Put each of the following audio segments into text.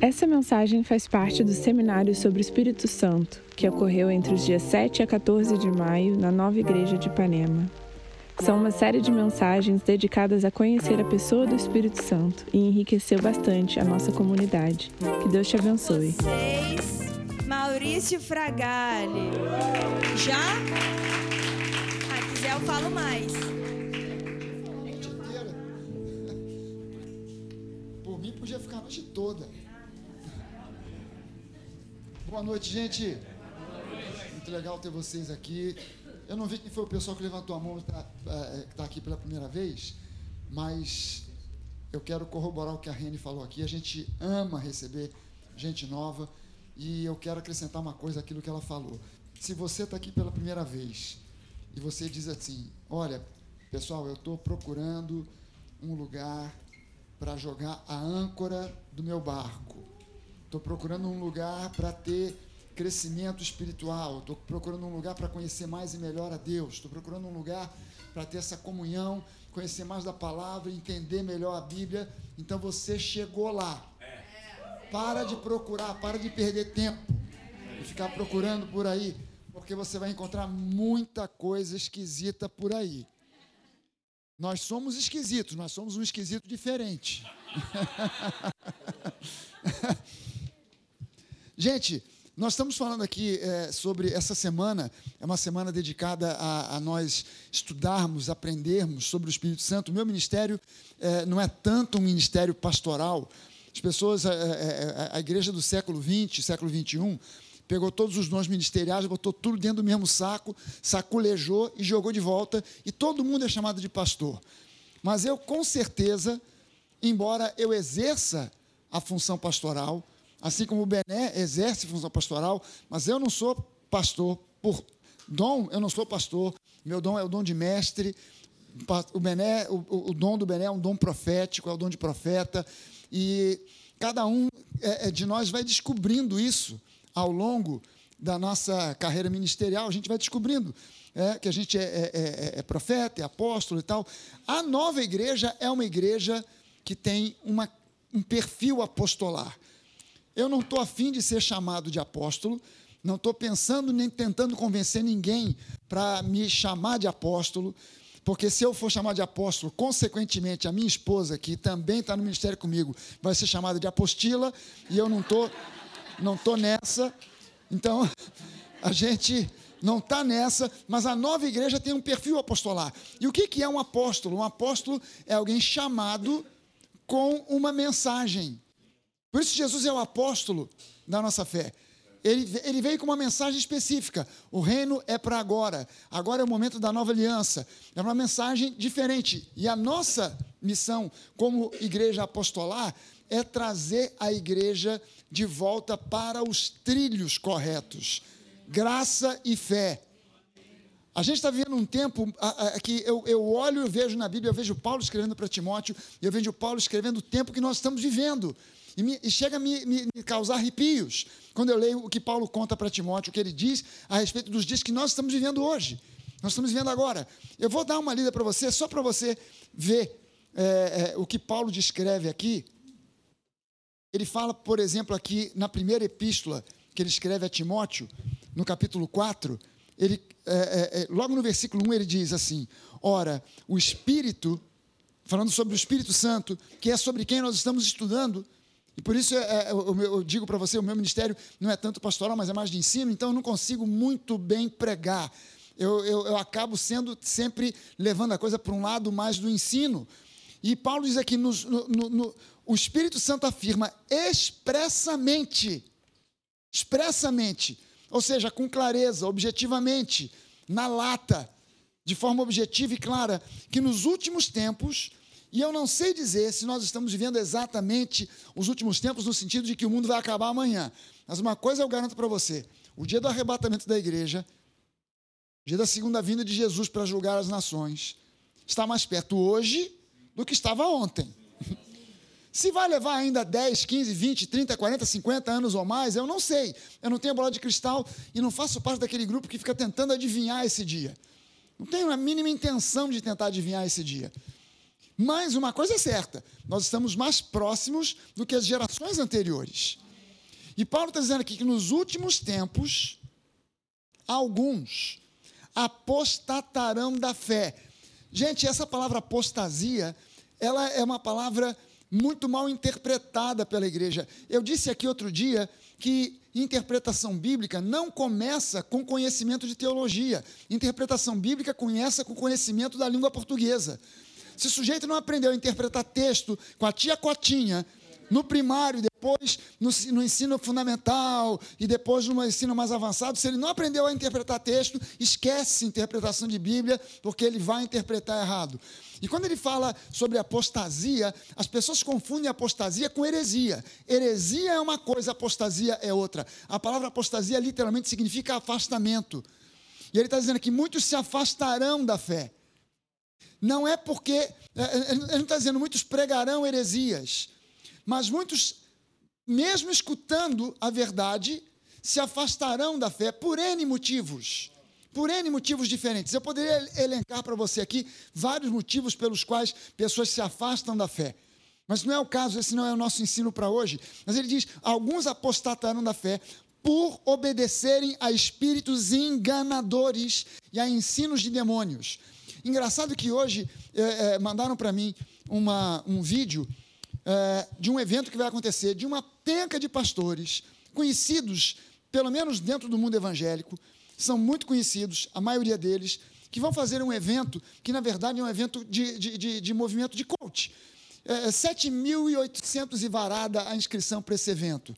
Essa mensagem faz parte do seminário sobre o Espírito Santo, que ocorreu entre os dias 7 a 14 de maio na nova igreja de Ipanema. São uma série de mensagens dedicadas a conhecer a pessoa do Espírito Santo e enriqueceu bastante a nossa comunidade. Que Deus te abençoe. Vocês, Maurício Fragali. Já? Ah, quiser eu falo mais. inteira. Por mim, podia ficar a noite toda. Boa noite, gente. Muito legal ter vocês aqui. Eu não vi quem foi o pessoal que levantou a mão tá, é, que está aqui pela primeira vez, mas eu quero corroborar o que a Rene falou aqui. A gente ama receber gente nova e eu quero acrescentar uma coisa àquilo que ela falou. Se você está aqui pela primeira vez e você diz assim: Olha, pessoal, eu estou procurando um lugar para jogar a âncora do meu barco. Estou procurando um lugar para ter crescimento espiritual. Estou procurando um lugar para conhecer mais e melhor a Deus. Estou procurando um lugar para ter essa comunhão, conhecer mais da palavra, entender melhor a Bíblia. Então você chegou lá. Para de procurar, para de perder tempo e ficar procurando por aí, porque você vai encontrar muita coisa esquisita por aí. Nós somos esquisitos, nós somos um esquisito diferente. Gente, nós estamos falando aqui é, sobre essa semana, é uma semana dedicada a, a, nós estudarmos, aprendermos sobre o Espírito Santo. O meu ministério é, não é tanto um ministério pastoral. As pessoas, a, a, a igreja do século XX, século XXI, pegou todos os dons ministeriais, botou tudo dentro do mesmo saco, saculejou e jogou de volta, e todo mundo é chamado de pastor. Mas eu, com certeza, embora eu exerça a função pastoral, assim como o Bené exerce função pastoral, mas eu não sou pastor por dom, eu não sou pastor, meu dom é o dom de mestre, o, Bené, o, o dom do Bené é um dom profético, é o dom de profeta, e cada um é, é de nós vai descobrindo isso ao longo da nossa carreira ministerial, a gente vai descobrindo é, que a gente é, é, é, é, profeta, é apóstolo e tal. A nova igreja é uma igreja que tem uma, um perfil apostolar. Eu não estou afim de ser chamado de apóstolo, não estou pensando nem tentando convencer ninguém para me chamar de apóstolo, porque se eu for chamado de apóstolo, consequentemente, a minha esposa, que também está no ministério comigo, vai ser chamada de apostila, e eu não estou não tô nessa. Então, a gente não está nessa, mas a nova igreja tem um perfil apostolar. E o que, que é um apóstolo? Um apóstolo é alguém chamado com uma mensagem. Por isso, Jesus é o apóstolo da nossa fé. Ele, ele veio com uma mensagem específica. O reino é para agora. Agora é o momento da nova aliança. É uma mensagem diferente. E a nossa missão, como igreja apostolar, é trazer a igreja de volta para os trilhos corretos. Graça e fé. A gente está vivendo um tempo que eu, eu olho e vejo na Bíblia, eu vejo Paulo escrevendo para Timóteo, eu vejo Paulo escrevendo o tempo que nós estamos vivendo. E, me, e chega a me, me, me, causar arrepios quando eu leio o que Paulo conta para Timóteo, o que ele diz a respeito dos dias que nós estamos vivendo hoje. Nós estamos vivendo agora. Eu vou dar uma lida para você, só para você ver é, é, o que Paulo descreve aqui. Ele fala, por exemplo, aqui na primeira epístola que ele escreve a Timóteo, no capítulo 4, ele, é, é, é, logo no versículo 1 ele diz assim: Ora, o Espírito, falando sobre o Espírito Santo, que é sobre quem nós estamos estudando, e por isso é, é eu, eu digo para você: o meu ministério não é tanto pastoral, mas é mais de ensino, então eu não consigo muito bem pregar. Eu, eu, eu acabo sendo sempre levando a coisa para um lado mais do ensino. E Paulo diz aqui: no, no, no, o Espírito Santo afirma expressamente, expressamente, ou seja, com clareza, objetivamente, na lata, de forma objetiva e clara, que nos últimos tempos e eu não sei dizer se nós estamos vivendo exatamente os últimos tempos no sentido de que o mundo vai acabar amanhã. Mas uma coisa eu garanto para você: o dia do arrebatamento da igreja, o dia da segunda vinda de Jesus para julgar as nações, está mais perto hoje do que estava ontem. Se vai levar ainda 10, 15, 20, 30, 40, 50 anos ou mais, eu não sei. Eu não tenho bola de cristal e não faço parte daquele grupo que fica tentando adivinhar esse dia. Não tenho a mínima intenção de tentar adivinhar esse dia. Mas uma coisa é certa: nós estamos mais próximos do que as gerações anteriores. E Paulo está dizendo aqui que nos últimos tempos, alguns apostatarão da fé. Gente, essa palavra apostasia, ela é uma palavra muito mal interpretada pela igreja. Eu disse aqui outro dia que interpretação bíblica não começa com conhecimento de teologia. Interpretação bíblica começa com conhecimento da língua portuguesa. Se o sujeito não aprendeu a interpretar texto com a tia Cotinha, no primário, depois no, no, ensino fundamental e depois no ensino mais avançado, se ele não aprendeu a interpretar texto, esquece interpretação de Bíblia, porque ele vai interpretar errado. E quando ele fala sobre apostasia, as pessoas confundem apostasia com heresia. Heresia é uma coisa, apostasia é outra. A palavra apostasia literalmente significa afastamento. E ele está dizendo que muitos se afastarão da fé. Não é porque. É, é, ele não está dizendo muitos pregarão heresias. Mas muitos, mesmo escutando a verdade, se afastarão da fé por N motivos. Por N motivos diferentes. Eu poderia elencar para você aqui vários motivos pelos quais pessoas se afastam da fé. Mas não é o caso, esse não é o nosso ensino para hoje. Mas ele diz: alguns apostatarão da fé por obedecerem a espíritos enganadores e a ensinos de demônios. Engraçado que hoje é, é, mandaram para mim uma, um vídeo é, de um evento que vai acontecer, de uma penca de pastores, conhecidos, pelo menos dentro do mundo evangélico, são muito conhecidos, a maioria deles, que vão fazer um evento que, na verdade, é um evento de, de, de, de movimento de coach. É, 7.800 e varada a inscrição para esse evento.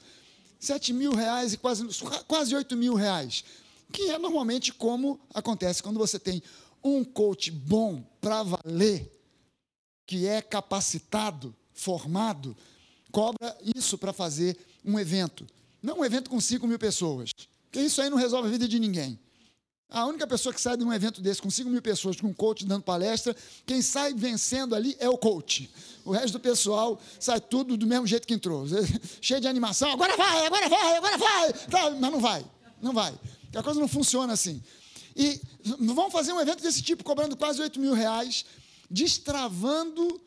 7 mil reais e quase, quase 8 mil reais. Que é normalmente como acontece quando você tem um coach bom para valer, que é capacitado, formado cobra isso para fazer um evento. Não um evento com 5 mil pessoas, porque isso aí não resolve a vida de ninguém. A única pessoa que sai de um evento desse com 5 mil pessoas, com um coach dando palestra, quem sai vencendo ali é o coach. O resto do pessoal sai tudo do mesmo jeito que entrou. Cheio de animação, agora vai, agora vai, agora vai. Mas não vai, não vai. A coisa não funciona assim. E vão fazer um evento desse tipo, cobrando quase 8 mil reais, destravando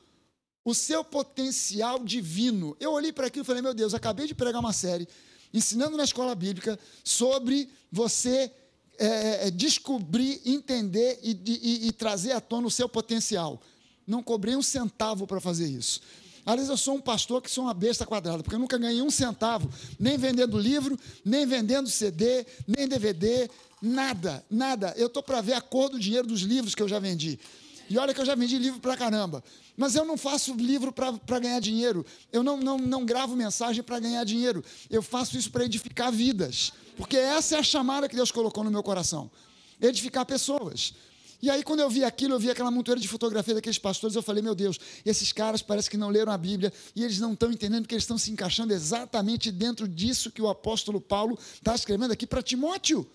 o seu potencial divino. Eu olhei para aquilo e falei, meu Deus, acabei de pregar uma série ensinando na escola bíblica sobre você é, é descobrir, entender e, e, e, trazer à tona o seu potencial. Não cobrei um centavo para fazer isso. Aliás, eu sou um pastor que sou uma besta quadrada, porque eu nunca ganhei um centavo, nem vendendo livro, nem vendendo CD, nem DVD, nada, nada. Eu estou para ver a cor do dinheiro dos livros que eu já vendi. E olha que eu já vendi livro para caramba. Mas eu não faço livro para ganhar dinheiro. Eu não, não, não gravo mensagem para ganhar dinheiro. Eu faço isso para edificar vidas. Porque essa é a chamada que Deus colocou no meu coração edificar pessoas. E aí, quando eu vi aquilo, eu vi aquela montoeira de fotografia daqueles pastores, eu falei, meu Deus, esses caras parece que não leram a Bíblia e eles não estão entendendo que eles estão se encaixando exatamente dentro disso que o apóstolo Paulo está escrevendo aqui para Timóteo.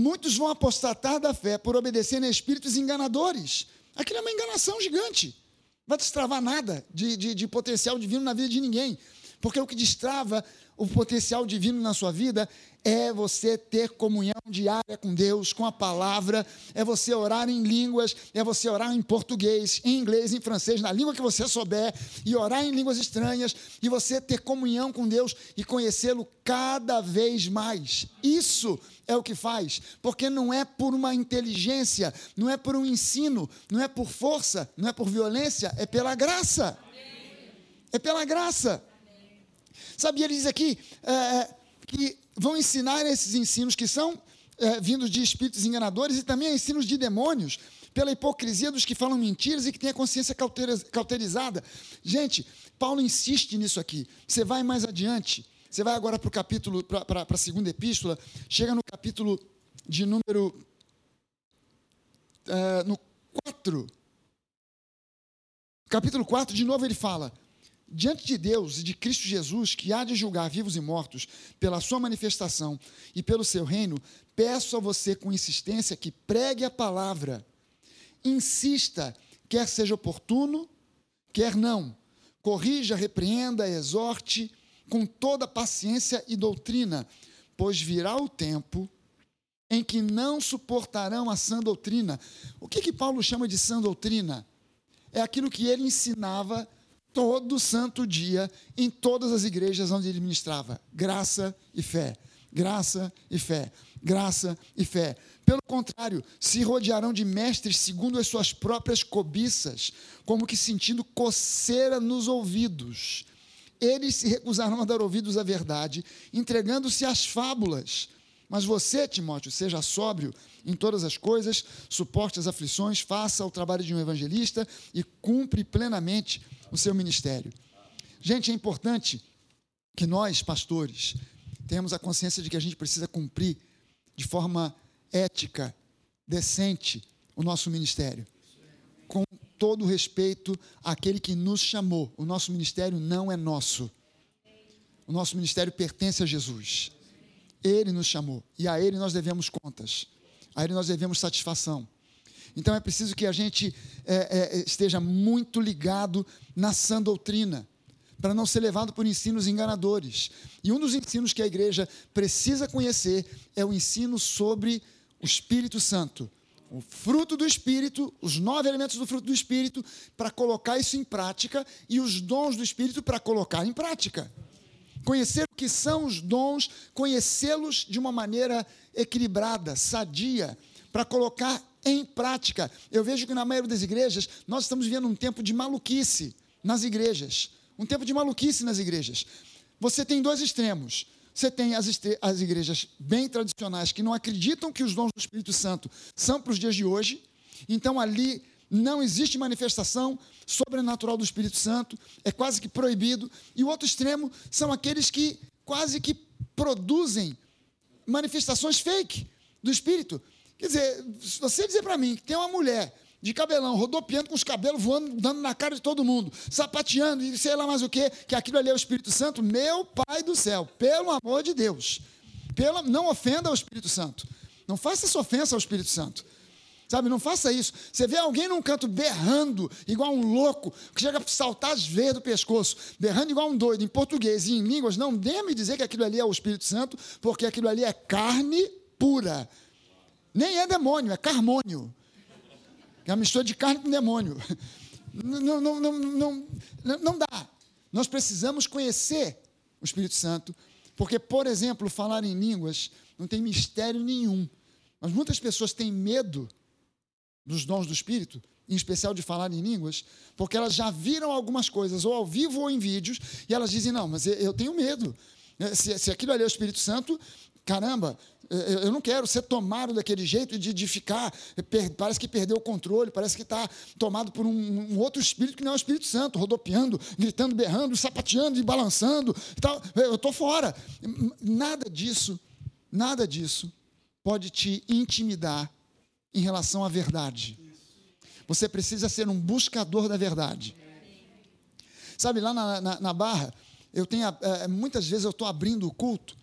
Muitos vão apostatar da fé por obedecerem a espíritos enganadores. Aquilo é uma enganação gigante. Não vai destravar nada de, de, de potencial divino na vida de ninguém. Porque o que destrava o potencial divino na sua vida é você ter comunhão diária com Deus, com a palavra, é você orar em línguas, é você orar em português, em inglês, em francês, na língua que você souber, e orar em línguas estranhas, e você ter comunhão com Deus e conhecê-lo cada vez mais. Isso é o que faz, porque não é por uma inteligência, não é por um ensino, não é por força, não é por violência, é pela graça. É pela graça. Sabe, ele diz aqui é, que vão ensinar esses ensinos que são é, vindos de espíritos enganadores e também ensinos de demônios, pela hipocrisia dos que falam mentiras e que têm a consciência cauterizada. Gente, Paulo insiste nisso aqui. Você vai mais adiante, você vai agora para o capítulo, para a segunda epístola, chega no capítulo de número. Uh, no 4. Capítulo 4, de novo ele fala: Diante de Deus e de Cristo Jesus, que há de julgar vivos e mortos, pela sua manifestação e pelo seu reino, peço a você com insistência que pregue a palavra. Insista, quer seja oportuno, quer não. Corrija, repreenda, exorte com toda paciência e doutrina, pois virá o tempo em que não suportarão a sã doutrina. O que, que Paulo chama de sã doutrina? É aquilo que ele ensinava todo santo dia em todas as igrejas onde ele ministrava: graça e fé, graça e fé, graça e fé. Pelo contrário, se rodearão de mestres segundo as suas próprias cobiças, como que sentindo coceira nos ouvidos. Eles se recusaram a dar ouvidos à verdade, entregando-se às fábulas. Mas você, Timóteo, seja sóbrio em todas as coisas, suporte as aflições, faça o trabalho de um evangelista e cumpre plenamente o seu ministério. Gente, é importante que nós, pastores, tenhamos a consciência de que a gente precisa cumprir de forma ética, decente, o nosso ministério. Com todo respeito àquele que nos chamou. O nosso ministério não é nosso. O nosso ministério pertence a Jesus. Ele nos chamou e a Ele nós devemos contas. A Ele nós devemos satisfação. Então é preciso que a gente é, é, esteja muito ligado na sã doutrina, para não ser levado por ensinos enganadores. E um dos ensinos que a igreja precisa conhecer é o ensino sobre o Espírito Santo. O fruto do Espírito, os nove elementos do fruto do Espírito, para colocar isso em prática, e os dons do Espírito para colocar em prática. Conhecer o que são os dons, conhecê-los de uma maneira equilibrada, sadia, para colocar em prática. Eu vejo que na maioria das igrejas nós estamos vivendo um tempo de maluquice nas igrejas. Um tempo de maluquice nas igrejas. Você tem dois extremos. Você tem as, as igrejas bem tradicionais que não acreditam que os dons do Espírito Santo são para os dias de hoje. Então ali não existe manifestação sobrenatural do Espírito Santo, é quase que proibido. E o outro extremo são aqueles que quase que produzem manifestações fake do Espírito. Quer dizer, se você dizer para mim que tem uma mulher de cabelão, rodopiando com os cabelos voando, dando na cara de todo mundo, sapateando e sei lá mais o que, que aquilo ali é o Espírito Santo, meu Pai do céu, pelo amor de Deus, pela, não ofenda ao Espírito Santo, não faça essa ofensa ao Espírito Santo. Sabe, não faça isso. Você vê alguém num canto berrando, igual um louco, que chega a saltar as veias do pescoço, berrando igual um doido, em português e em línguas, não dê me dizer que aquilo ali é o Espírito Santo, porque aquilo ali é carne pura. Nem é demônio, é carmônio. É uma mistura de carne com demônio. Não, não, não, não, não dá. Nós precisamos conhecer o Espírito Santo, porque, por exemplo, falar em línguas não tem mistério nenhum. Mas muitas pessoas têm medo dos dons do Espírito, em especial de falar em línguas, porque elas já viram algumas coisas, ou ao vivo ou em vídeos, e elas dizem: não, mas eu tenho medo. Se, se aquilo ali é o Espírito Santo, caramba, eu não quero ser tomado daquele jeito de, de ficar, parece que perdeu o controle, parece que está tomado por um, um, outro espírito que não é o Espírito Santo, rodopiando, gritando, berrando, sapateando e balançando. E tal. Eu estou fora. Nada disso, nada disso pode te intimidar em relação à verdade. Você precisa ser um buscador da verdade. Sabe, lá na, na, na Barra, eu tenho, é, muitas vezes eu estou abrindo o culto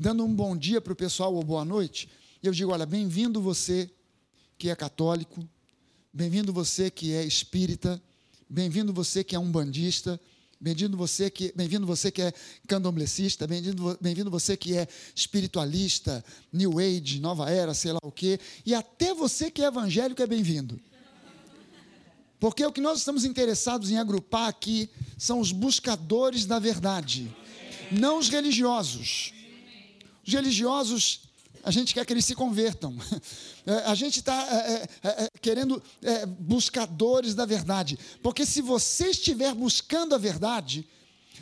dando um bom dia para o pessoal ou boa noite, eu digo: olha, bem-vindo você que é católico, bem-vindo você que é espírita, bem-vindo você que é um bandista, bem-vindo você que bem-vindo você que é candomblessista, bem-vindo bem-vindo você que é espiritualista, New Age, Nova Era, sei lá o quê, e até você que é evangélico é bem-vindo. Porque o que nós estamos interessados em agrupar aqui são os buscadores da verdade, não os religiosos. Os religiosos, a gente quer que eles se convertam. É, a gente está é, é, é, querendo é, buscadores da verdade. Porque se você estiver buscando a verdade,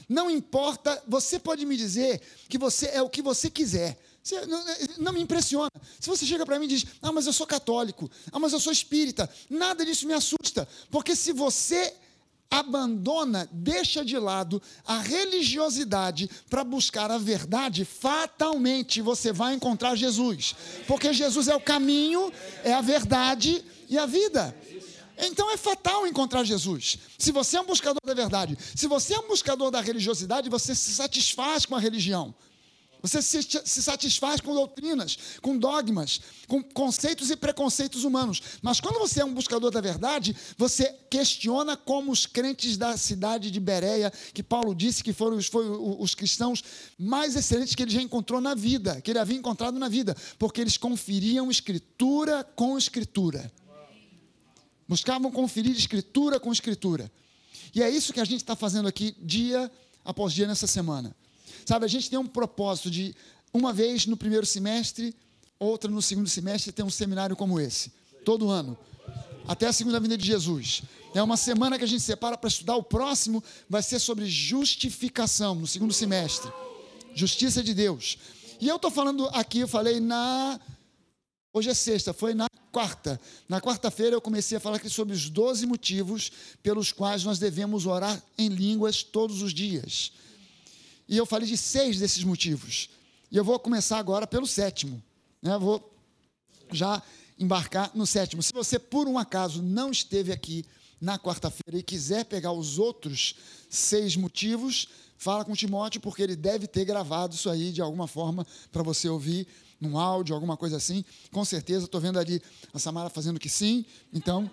não importa, você pode me dizer que você é o que você quiser. Não, não, me impressiona. Se você chega para mim e diz, ah, mas eu sou católico, ah, mas eu sou espírita, nada disso me assusta. Porque se você abandona, deixa de lado a religiosidade para buscar a verdade, fatalmente você vai encontrar Jesus. Porque Jesus é o caminho, é a verdade e a vida. Então é fatal encontrar Jesus. Se você é um buscador da verdade, se você é um buscador da religiosidade, você se satisfaz com a religião. Você se, se, satisfaz com doutrinas, com dogmas, com conceitos e preconceitos humanos. Mas quando você é um buscador da verdade, você questiona como os crentes da cidade de Bereia, que Paulo disse que foram foram os cristãos mais excelentes que ele já encontrou na vida, que ele havia encontrado na vida, porque eles conferiam escritura com escritura. Buscavam conferir escritura com escritura. E é isso que a gente está fazendo aqui dia após dia nessa semana. Sabe, a gente tem um propósito de, uma vez no primeiro semestre, outra no segundo semestre, ter um seminário como esse, todo ano, até a segunda vinda de Jesus. É uma semana que a gente separa para estudar. O próximo vai ser sobre justificação, no segundo semestre. Justiça de Deus. E eu estou falando aqui, eu falei na. Hoje é sexta, foi na quarta. Na quarta-feira eu comecei a falar aqui sobre os 12 motivos pelos quais nós devemos orar em línguas todos os dias. E eu falei de seis desses motivos. E eu vou começar agora pelo sétimo. Né? Vou já embarcar no sétimo. Se você, por um acaso, não esteve aqui na quarta-feira e quiser pegar os outros seis motivos, fala com o Timóteo, porque ele deve ter gravado isso aí de alguma forma para você ouvir num áudio, alguma coisa assim. Com certeza, estou vendo ali a Samara fazendo que sim. Então,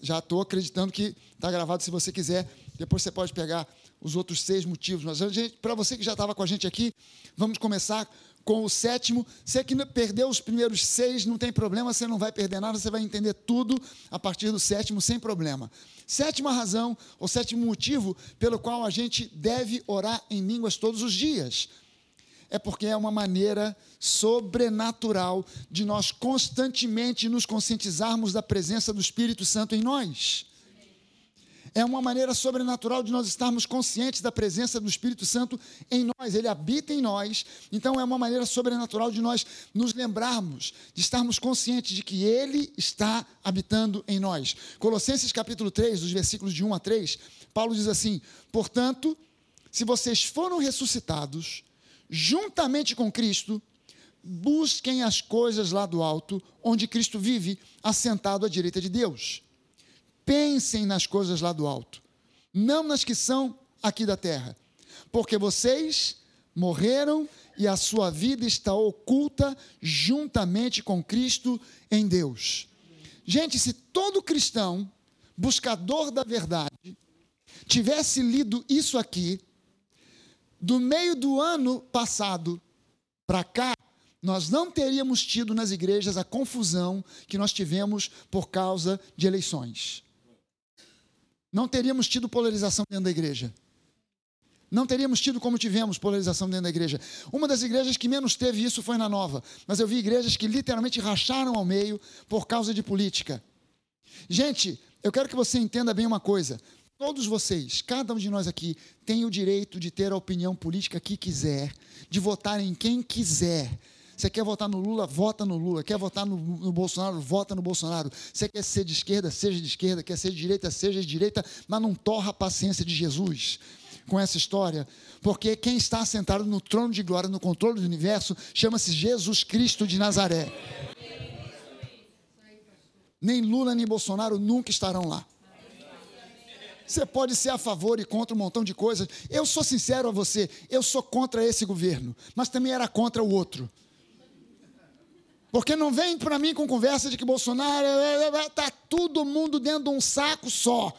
já estou acreditando que está gravado. Se você quiser, depois você pode pegar os outros seis motivos. Mas para você que já estava com a gente aqui, vamos começar com o sétimo. Você que perdeu os primeiros seis, não tem problema, você não vai perder nada, você vai entender tudo a partir do sétimo, sem problema. Sétima razão, ou sétimo motivo pelo qual a gente deve orar em línguas todos os dias. É porque é uma maneira sobrenatural de nós constantemente nos conscientizarmos da presença do Espírito Santo em nós é uma maneira sobrenatural de nós estarmos conscientes da presença do Espírito Santo em nós, ele habita em nós. Então é uma maneira sobrenatural de nós nos lembrarmos, de estarmos conscientes de que ele está habitando em nós. Colossenses capítulo 3, dos versículos de 1 a 3, Paulo diz assim: "Portanto, se vocês foram ressuscitados juntamente com Cristo, busquem as coisas lá do alto, onde Cristo vive, assentado à direita de Deus." Pensem nas coisas lá do alto, não nas que são aqui da terra, porque vocês morreram e a sua vida está oculta juntamente com Cristo em Deus. Gente, se todo cristão, buscador da verdade, tivesse lido isso aqui, do meio do ano passado para cá, nós não teríamos tido nas igrejas a confusão que nós tivemos por causa de eleições não teríamos tido polarização dentro da igreja. Não teríamos tido como tivemos polarização dentro da igreja. Uma das igrejas que menos teve isso foi na Nova, mas eu vi igrejas que literalmente racharam ao meio por causa de política. Gente, eu quero que você entenda bem uma coisa. Todos vocês, cada um de nós aqui, tem o direito de ter a opinião política que quiser, de votar em quem quiser. Você quer votar no Lula, vota no Lula. Quer votar no, no, Bolsonaro, vota no Bolsonaro. Você quer ser de esquerda, seja de esquerda. Quer ser de direita, seja de direita. Mas não torra a paciência de Jesus com essa história. Porque quem está sentado no trono de glória, no controle do universo, chama-se Jesus Cristo de Nazaré. Nem Lula nem Bolsonaro nunca estarão lá. Você pode ser a favor e contra um montão de coisas. Eu sou sincero a você, eu sou contra esse governo, mas também era contra o outro. Porque não vem para mim com conversa de que Bolsonaro está todo mundo dentro de um saco só.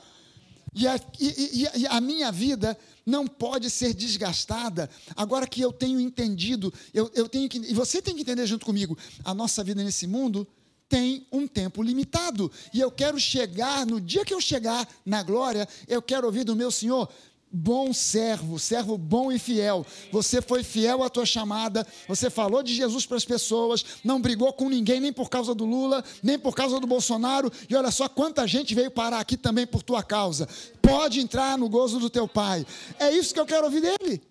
E a, e, e a, minha vida não pode ser desgastada. Agora que eu tenho entendido, eu, eu tenho que, e você tem que entender junto comigo, a nossa vida nesse mundo tem um tempo limitado. E eu quero chegar, no dia que eu chegar na glória, eu quero ouvir do meu Senhor, bom servo, servo bom e fiel. Você foi fiel à tua chamada, você falou de Jesus para as pessoas, não brigou com ninguém, nem por causa do Lula, nem por causa do Bolsonaro, e olha só quanta gente veio parar aqui também por tua causa. Pode entrar no gozo do teu Pai. É isso que eu quero ouvir dele.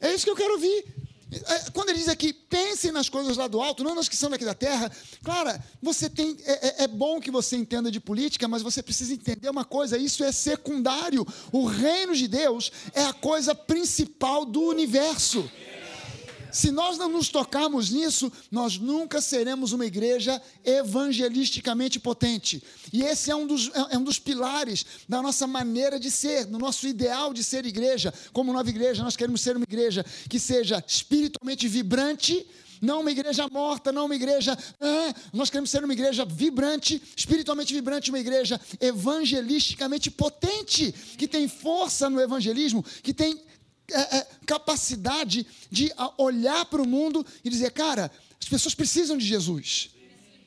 É isso que eu quero ouvir. É, quando ele diz aqui, pensem nas coisas lá do alto, não nas que são daqui da terra. Claro, você tem, é, é, é, bom que você entenda de política, mas você precisa entender uma coisa: isso é secundário. O reino de Deus é a coisa principal do universo. Se nós não nos tocarmos nisso, nós nunca seremos uma igreja evangelisticamente potente. E esse é um dos, é um dos pilares da nossa maneira de ser, do nosso ideal de ser igreja. Como nova igreja, nós queremos ser uma igreja que seja espiritualmente vibrante, não uma igreja morta, não uma igreja. Ah, nós queremos ser uma igreja vibrante, espiritualmente vibrante, uma igreja evangelisticamente potente, que tem força no evangelismo, que tem é, é, capacidade de olhar para o mundo e dizer, cara, as pessoas precisam de Jesus.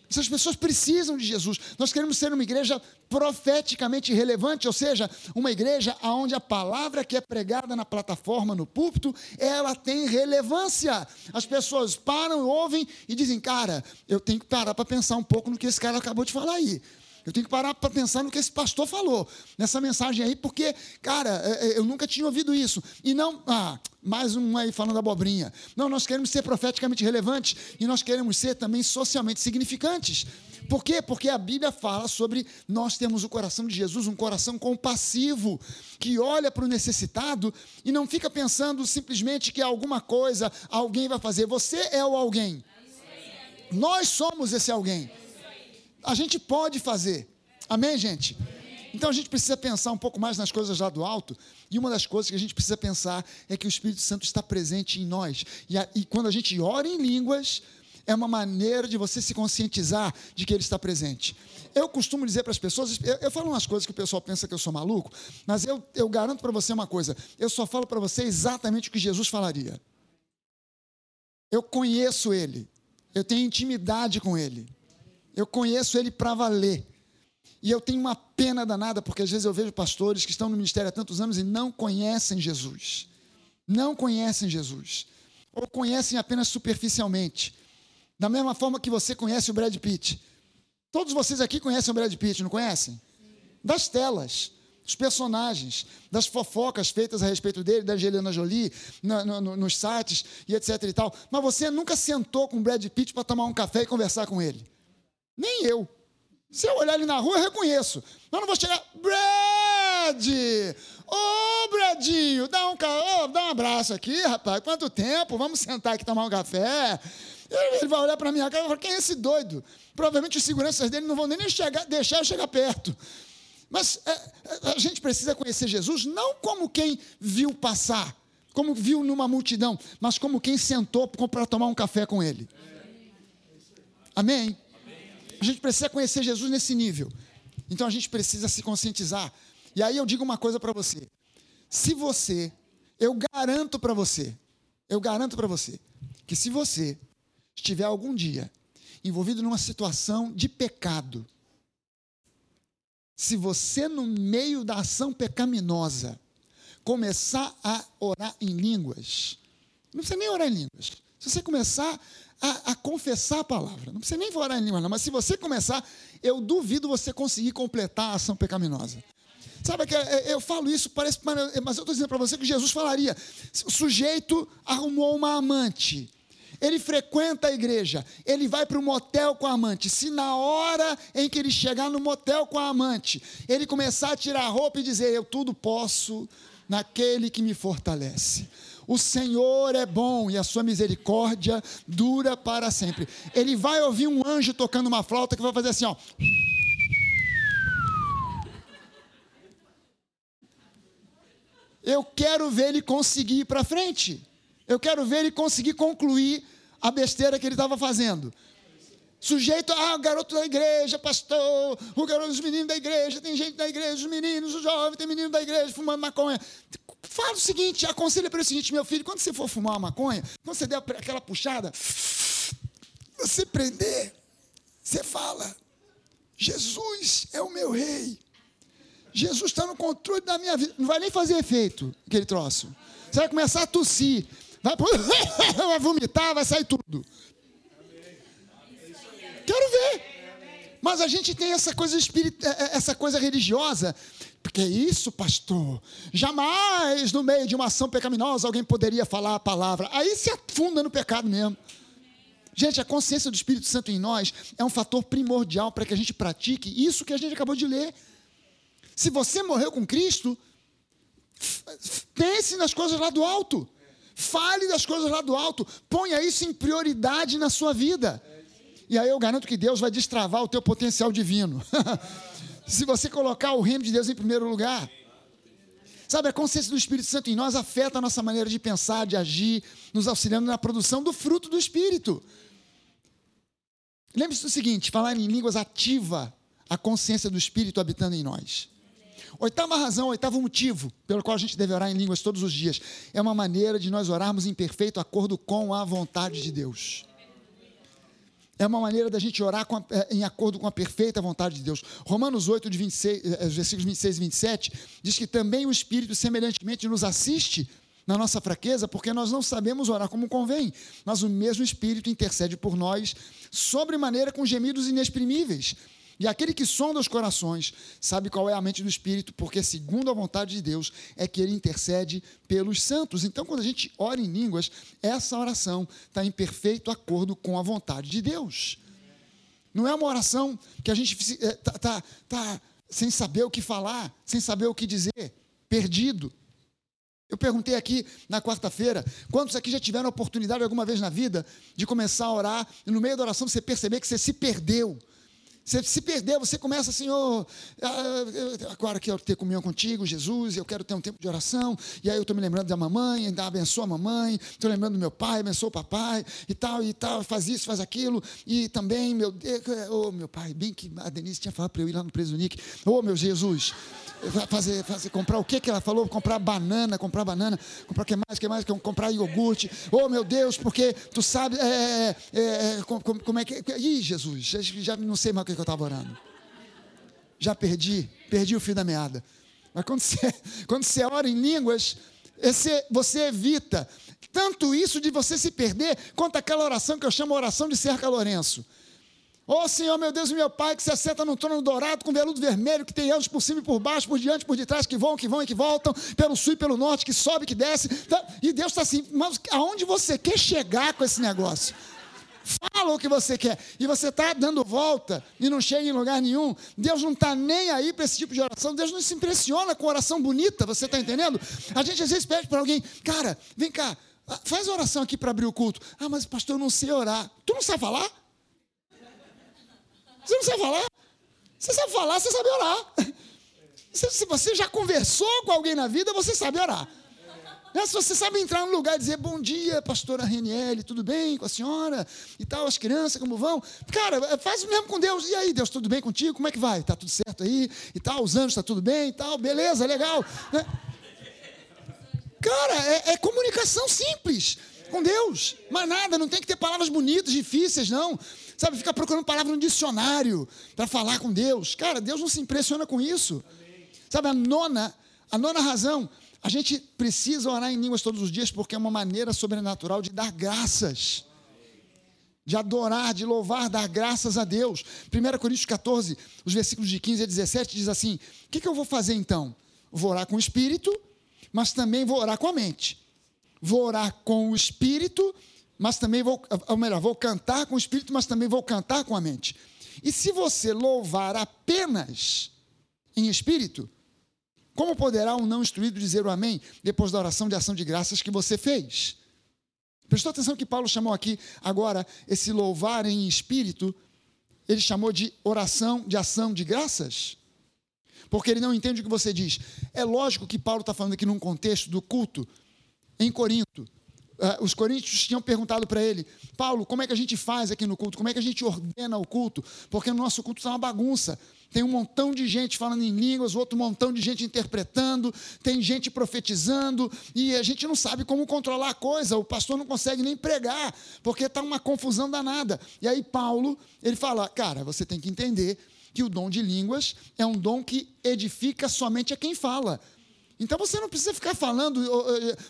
Essas pessoas precisam de Jesus. Nós queremos ser uma igreja profeticamente relevante, ou seja, uma igreja onde a palavra que é pregada na plataforma, no púlpito, ela tem relevância. As pessoas param, ouvem e dizem, cara, eu tenho que parar para pensar um pouco no que esse cara acabou de falar aí. Eu tenho que parar para pensar no que esse pastor falou nessa mensagem aí, porque, cara, é, é, eu nunca tinha ouvido isso. E não, ah, mais um aí falando abobrinha. Não, nós queremos ser profeticamente relevantes e nós queremos ser também socialmente significantes. Por quê? Porque a Bíblia fala sobre nós temos o coração de Jesus, um coração compassivo, que olha para o necessitado e não fica pensando simplesmente que alguma coisa alguém vai fazer. Você é o alguém. Nós somos esse alguém a gente pode fazer. Amém, gente? Então a gente precisa pensar um pouco mais nas coisas lá do alto. E uma das coisas que a gente precisa pensar é que o Espírito Santo está presente em nós. E, a, e quando a gente ora em línguas, é uma maneira de você se conscientizar de que ele está presente. Eu costumo dizer para as pessoas, eu, eu, falo umas coisas que o pessoal pensa que eu sou maluco, mas eu, eu garanto para você uma coisa: eu só falo para você exatamente o que Jesus falaria. Eu conheço ele, eu tenho intimidade com ele. Eu conheço ele para valer. E eu tenho uma pena danada, porque às vezes eu vejo pastores que estão no ministério há tantos anos e não conhecem Jesus. Não conhecem Jesus. Ou conhecem apenas superficialmente. Da mesma forma que você conhece o Brad Pitt. Todos vocês aqui conhecem o Brad Pitt, não conhecem? Das telas, dos personagens, das fofocas feitas a respeito dele, da Angelina Jolie, no, no, nos sites e etc e tal. Mas você nunca sentou com o Brad Pitt para tomar um café e conversar com ele. Nem eu. Se eu olhar ele na rua, eu reconheço. Mas não vou chegar. Brad! Ô, oh, Bradinho, dá um, oh, dá um abraço aqui, rapaz. Quanto tempo? Vamos sentar aqui tomar um café. Ele vai olhar para minha cara e falar: quem é esse doido? Provavelmente os seguranças dele não vão nem chegar, deixar eu chegar perto. Mas é, é, a gente precisa conhecer Jesus não como quem viu passar, como viu numa multidão, mas como quem sentou para tomar um café com ele. Amém? A gente precisa conhecer Jesus nesse nível. Então a gente precisa se conscientizar. E aí eu digo uma coisa para você. Se você, eu garanto para você, eu garanto para você, que se você estiver algum dia envolvido numa situação de pecado, se você, no meio da ação pecaminosa, começar a orar em línguas, não precisa nem orar em línguas, se você começar a, a, confessar a palavra. Não precisa nem orar em língua, não, mas se você começar, eu duvido você conseguir completar a ação pecaminosa. Sabe que é, eu falo isso, parece, mas eu estou dizendo para você que Jesus falaria: o sujeito arrumou uma amante. Ele frequenta a igreja, ele vai para o motel com a amante. Se na hora em que ele chegar no motel com a amante, ele começar a tirar a roupa e dizer: Eu tudo posso naquele que me fortalece. O Senhor é bom e a sua misericórdia dura para sempre. Ele vai ouvir um anjo tocando uma flauta que vai fazer assim, ó. Eu quero ver ele conseguir ir para frente. Eu quero ver ele conseguir concluir a besteira que ele estava fazendo. Sujeito, ah, o garoto da igreja, pastor, o garoto dos meninos da igreja, tem gente da igreja, os meninos, os jovens, tem menino da igreja fumando maconha. Fala o seguinte, aconselha para o seguinte, meu filho, quando você for fumar uma maconha, quando você der aquela puxada, você prender, você fala, Jesus é o meu rei. Jesus está no controle da minha vida. Não vai nem fazer efeito aquele troço. Você vai começar a tossir. Vai, vai vomitar, vai sair tudo. Quero ver. Mas a gente tem essa coisa, espirit... É, é, essa coisa religiosa porque é isso, pastor. Jamais no meio de uma ação pecaminosa alguém poderia falar a palavra. Aí se afunda no pecado mesmo. Gente, a consciência do Espírito Santo em nós é um fator primordial para que a gente pratique isso que a gente acabou de ler. Se você morreu com Cristo, pense nas coisas lá do alto. Fale das coisas lá do alto. Ponha isso em prioridade na sua vida. E aí eu garanto que Deus vai destravar o teu potencial divino. Se você colocar o reino de Deus em primeiro lugar. Sabe, a consciência do Espírito Santo em nós afeta a nossa maneira de pensar, de agir, nos auxiliando na produção do fruto do Espírito. Lembre-se do seguinte: falar em línguas ativa a consciência do Espírito habitando em nós. Oitava razão, oitavo motivo pelo qual a gente deve orar em línguas todos os dias é uma maneira de nós orarmos em perfeito acordo com a vontade de Deus. É uma maneira da gente orar a, é, em acordo com a perfeita vontade de Deus. Romanos 8, de 26, é, versículos 26 e 27, diz que também o Espírito semelhantemente nos assiste na nossa fraqueza, porque nós não sabemos orar como convém, mas o mesmo Espírito intercede por nós, sobremaneira com gemidos inexprimíveis. E aquele que sonda os corações sabe qual é a mente do Espírito, porque, segundo a vontade de Deus, é que ele intercede pelos santos. Então, quando a gente ora em línguas, essa oração está em perfeito acordo com a vontade de Deus. Não é uma oração que a gente está tá, tá, tá sem saber o que falar, sem saber o que dizer, perdido. Eu perguntei aqui na quarta-feira, quantos aqui já tiveram a oportunidade alguma vez na vida de começar a orar e no meio da oração você perceber que você se perdeu, você se perder, você começa, Senhor, ah, agora quero ter comunhão contigo, Jesus, eu quero ter um tempo de oração, e aí eu estou me lembrando da mamãe, ainda abençoa a mamãe, estou lembrando do meu pai, abençoa o papai, e tal, e tal, faz isso, faz aquilo, e também, meu Deus, oh, meu pai, bem que a Denise tinha falado para eu ir lá no Preso Nick, oh, meu Jesus, fazer, fazer, comprar o que que ela falou? Comprar banana, comprar banana, comprar o que mais, que mais, comprar iogurte. Oh, meu Deus, porque tu sabe, é, é, é, como, como, é que. Ih, Jesus, já, já não sei mais o que, que eu estava orando. Já perdi, perdi o fio da meada. Mas quando você, quando você ora em línguas, esse, você evita tanto isso de você se perder, quanto aquela oração que eu chamo oração de Cerca Lourenço. Ó oh, Senhor, meu Deus e meu Pai, que se assenta no trono dourado com veludo vermelho, que tem anjos por cima e por baixo, por diante, por detrás, que vão, que vão e que voltam, pelo sul e pelo norte, que sobe, que desce. Tá, e Deus está assim, mas aonde você quer chegar com esse negócio? Fala o que você quer. E você está dando volta e não chega em lugar nenhum. Deus não está nem aí para esse tipo de oração. Deus não se impressiona com oração bonita, você está entendendo? A gente às vezes pede para alguém, cara, vem cá, faz oração aqui para abrir o culto. Ah, mas pastor, eu não sei orar. Tu não sabe falar? Você não sabe falar? Você sabe falar, você sabe orar. Se você já conversou com alguém na vida, você sabe orar. Né, se você sabe entrar no lugar e dizer bom dia, pastora Reniele, tudo bem com a senhora? E tal, as crianças, como vão? Cara, é, faz o mesmo com Deus. E aí, Deus, tudo bem contigo? Como é que vai? Está tudo certo aí? E tal, os anjos, está tudo bem e tal? Beleza, legal. Né? Cara, é, é comunicação simples com Deus. Mas nada, não tem que ter palavras bonitas, difíceis, não. Sabe, ficar procurando palavra no dicionário para falar com Deus. Cara, Deus não se impressiona com isso. Sabe, a nona, a nona razão, a gente precisa orar em línguas todos os dias porque é uma maneira sobrenatural de dar graças. De adorar, de louvar, dar graças a Deus. 1 Coríntios 14, os versículos de 15 a 17 diz assim: O que, que eu vou fazer então? Vou orar com o espírito, mas também vou orar com a mente. Vou orar com o espírito mas também vou, ou melhor, vou cantar com o espírito, mas também vou cantar com a mente. E se você louvar apenas em espírito, como poderá um não instruído dizer o amém depois da oração de ação de graças que você fez? Prestou atenção que Paulo chamou aqui agora esse louvar em espírito, ele chamou de oração de ação de graças? Porque ele não entende o que você diz. É lógico que Paulo está falando aqui num contexto do culto em Corinto uh, os coríntios tinham perguntado para ele, Paulo, como é que a gente faz aqui no culto? Como é que a gente ordena o culto? Porque no nosso culto está uma bagunça. Tem um montão de gente falando em línguas, outro montão de gente interpretando, tem gente profetizando, e a gente não sabe como controlar a coisa. O pastor não consegue nem pregar, porque está uma confusão danada. E aí Paulo, ele fala, cara, você tem que entender que o dom de línguas é um dom que edifica somente a quem fala. Então você não precisa ficar falando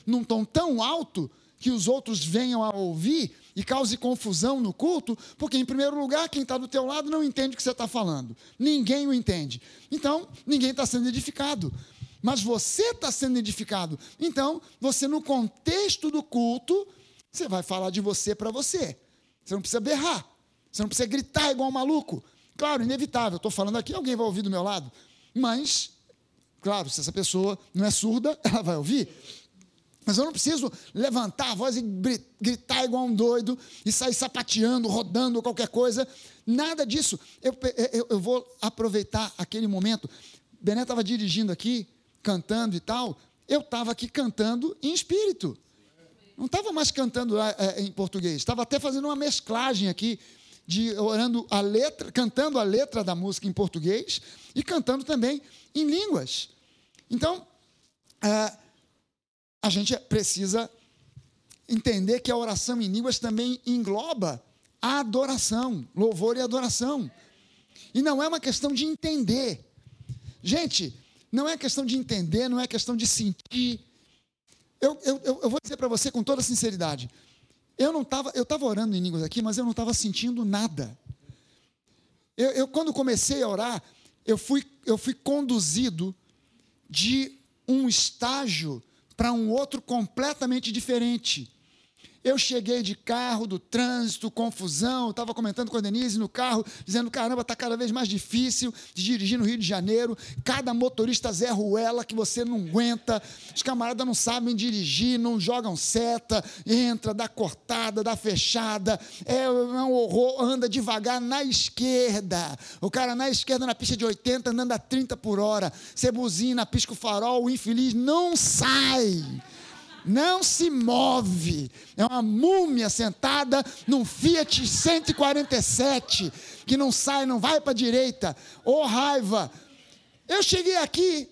num tom tão alto que os outros venham a ouvir e cause confusão no culto, porque, em primeiro lugar, quem está do teu lado não entende o que você está falando. Ninguém o entende. Então, ninguém está sendo edificado. Mas você está sendo edificado. Então, você, no contexto do culto, você vai falar de você para você. Você não precisa berrar. Você não precisa gritar igual um maluco. Claro, inevitável. Estou falando aqui, alguém vai ouvir do meu lado. Mas, claro, se essa pessoa não é surda, ela vai ouvir Mas eu não preciso levantar a voz e gritar igual um doido e sair sapateando, rodando, qualquer coisa. Nada disso. Eu, eu, eu vou aproveitar aquele momento. Bené estava dirigindo aqui, cantando e tal. Eu estava aqui cantando em espírito. Não estava mais cantando é, em português. Estava até fazendo uma mesclagem aqui de orando a letra, cantando a letra da música em português e cantando também em línguas. Então, é, a gente precisa entender que a oração em línguas também engloba a adoração, louvor e adoração. E não é uma questão de entender. Gente, não é questão de entender, não é questão de sentir. Eu, eu, eu vou dizer para você com toda sinceridade. Eu não estava, eu orando em línguas aqui, mas eu não estava sentindo nada. Eu, eu, quando comecei a orar, eu fui, eu fui conduzido de um estágio para um outro completamente diferente. Eu cheguei de carro, do trânsito, confusão, estava comentando com a Denise no carro, dizendo: caramba, está cada vez mais difícil de dirigir no Rio de Janeiro. Cada motorista Zé Ruela que você não aguenta. Os camaradas não sabem dirigir, não jogam seta, entra, dá cortada, dá fechada. É um horror, anda devagar na esquerda. O cara na esquerda, na pista de 80, andando a 30 por hora. Você buzina, pisca o farol, o infeliz não sai não se move. É uma múmia sentada num Fiat 147 que não sai, não vai para a direita. Ô oh, raiva! Eu cheguei aqui,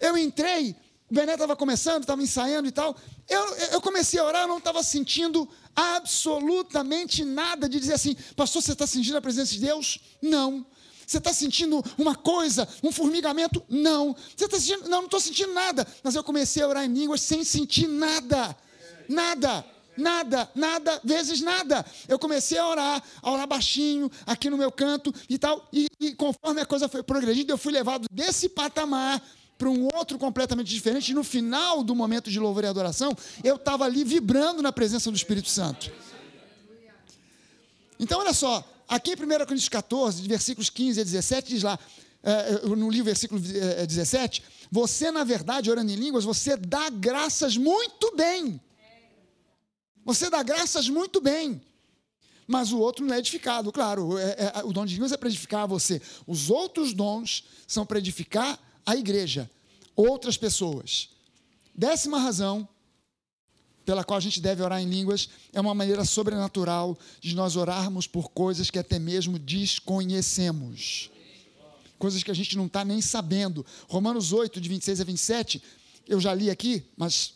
eu entrei, o Bené estava começando, estava ensaiando e tal. Eu, eu comecei a orar, eu não estava sentindo absolutamente nada de dizer assim, pastor, você está sentindo a presença de Deus? Não. Você está sentindo uma coisa, um formigamento? Não. Você está sentindo? Não, não estou sentindo nada. Mas eu comecei a orar em línguas sem sentir nada. Nada. Nada, nada, vezes nada. Eu comecei a orar, a orar baixinho, aqui no meu canto e tal. E, e conforme a coisa foi progredindo, eu fui levado desse patamar para um outro completamente diferente. E no final do momento de louvor e adoração, eu estava ali vibrando na presença do Espírito Santo. Então, olha só, Aqui em 1 Coríntios 14, de versículos 15 a 17, diz lá, é, no livro versículo 17, você, na verdade, orando em línguas, você dá graças muito bem. Você dá graças muito bem. Mas o outro não é edificado, claro. É, é, o dom de línguas é para edificar você. Os outros dons são para edificar a igreja, outras pessoas. Décima razão pela qual a gente deve orar em línguas é uma maneira sobrenatural de nós orarmos por coisas que até mesmo desconhecemos. Coisas que a gente não está nem sabendo. Romanos 8, de 26 a 27, eu já li aqui, mas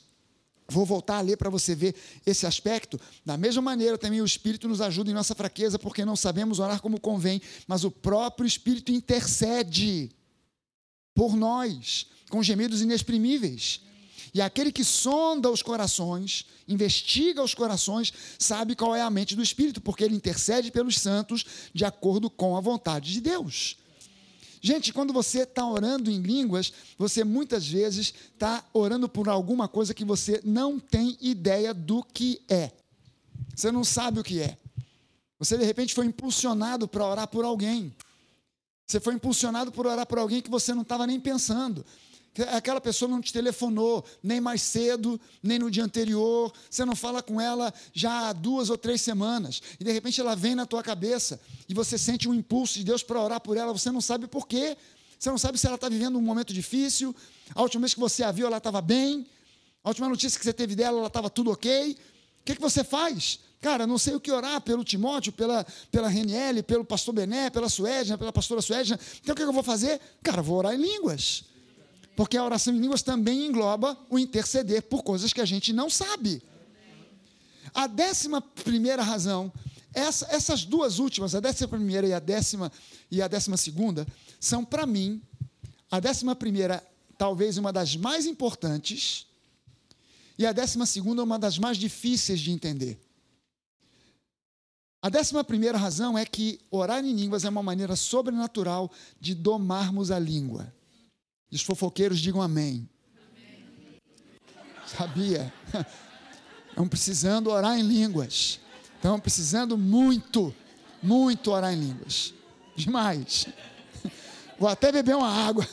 Vou voltar a ler para você ver esse aspecto. Da mesma maneira, também o Espírito nos ajuda em nossa fraqueza, porque não sabemos orar como convém, mas o próprio Espírito intercede por nós, com gemidos inexprimíveis. E aquele que sonda os corações, investiga os corações, sabe qual é a mente do Espírito, porque ele intercede pelos santos de acordo com a vontade de Deus. Gente, quando você está orando em línguas, você muitas vezes está orando por alguma coisa que você não tem ideia do que é. Você não sabe o que é. Você, de repente, foi impulsionado para orar por alguém. Você foi impulsionado por orar por alguém que você não estava nem pensando aquela pessoa não te telefonou nem mais cedo, nem no dia anterior, você não fala com ela já há duas ou três semanas, e de repente ela vem na tua cabeça e você sente um impulso de Deus para orar por ela, você não sabe por quê, você não sabe se ela está vivendo um momento difícil, a última vez que você a viu ela estava bem, a última notícia que você teve dela ela estava tudo ok, o que, que você faz? Cara, não sei o que orar pelo Timóteo, pela, pela Reniele, pelo pastor Bené, pela Suedna, pela pastora Suedna. Então o que eu vou fazer? Cara, vou orar em línguas. Porque a oração em línguas também engloba o interceder por coisas que a gente não sabe. A décima primeira razão, essa, essas duas últimas, a décima primeira e a décima, e a décima segunda, são para mim, a décima primeira talvez uma das mais importantes, e a décima segunda uma das mais difíceis de entender. A décima primeira razão é que orar em línguas é uma maneira sobrenatural de domarmos a língua. E os fofoqueiros digam amém. amém. Sabia? Estão precisando orar em línguas. Estão precisando muito, muito orar em línguas. Demais. Vou até beber uma água.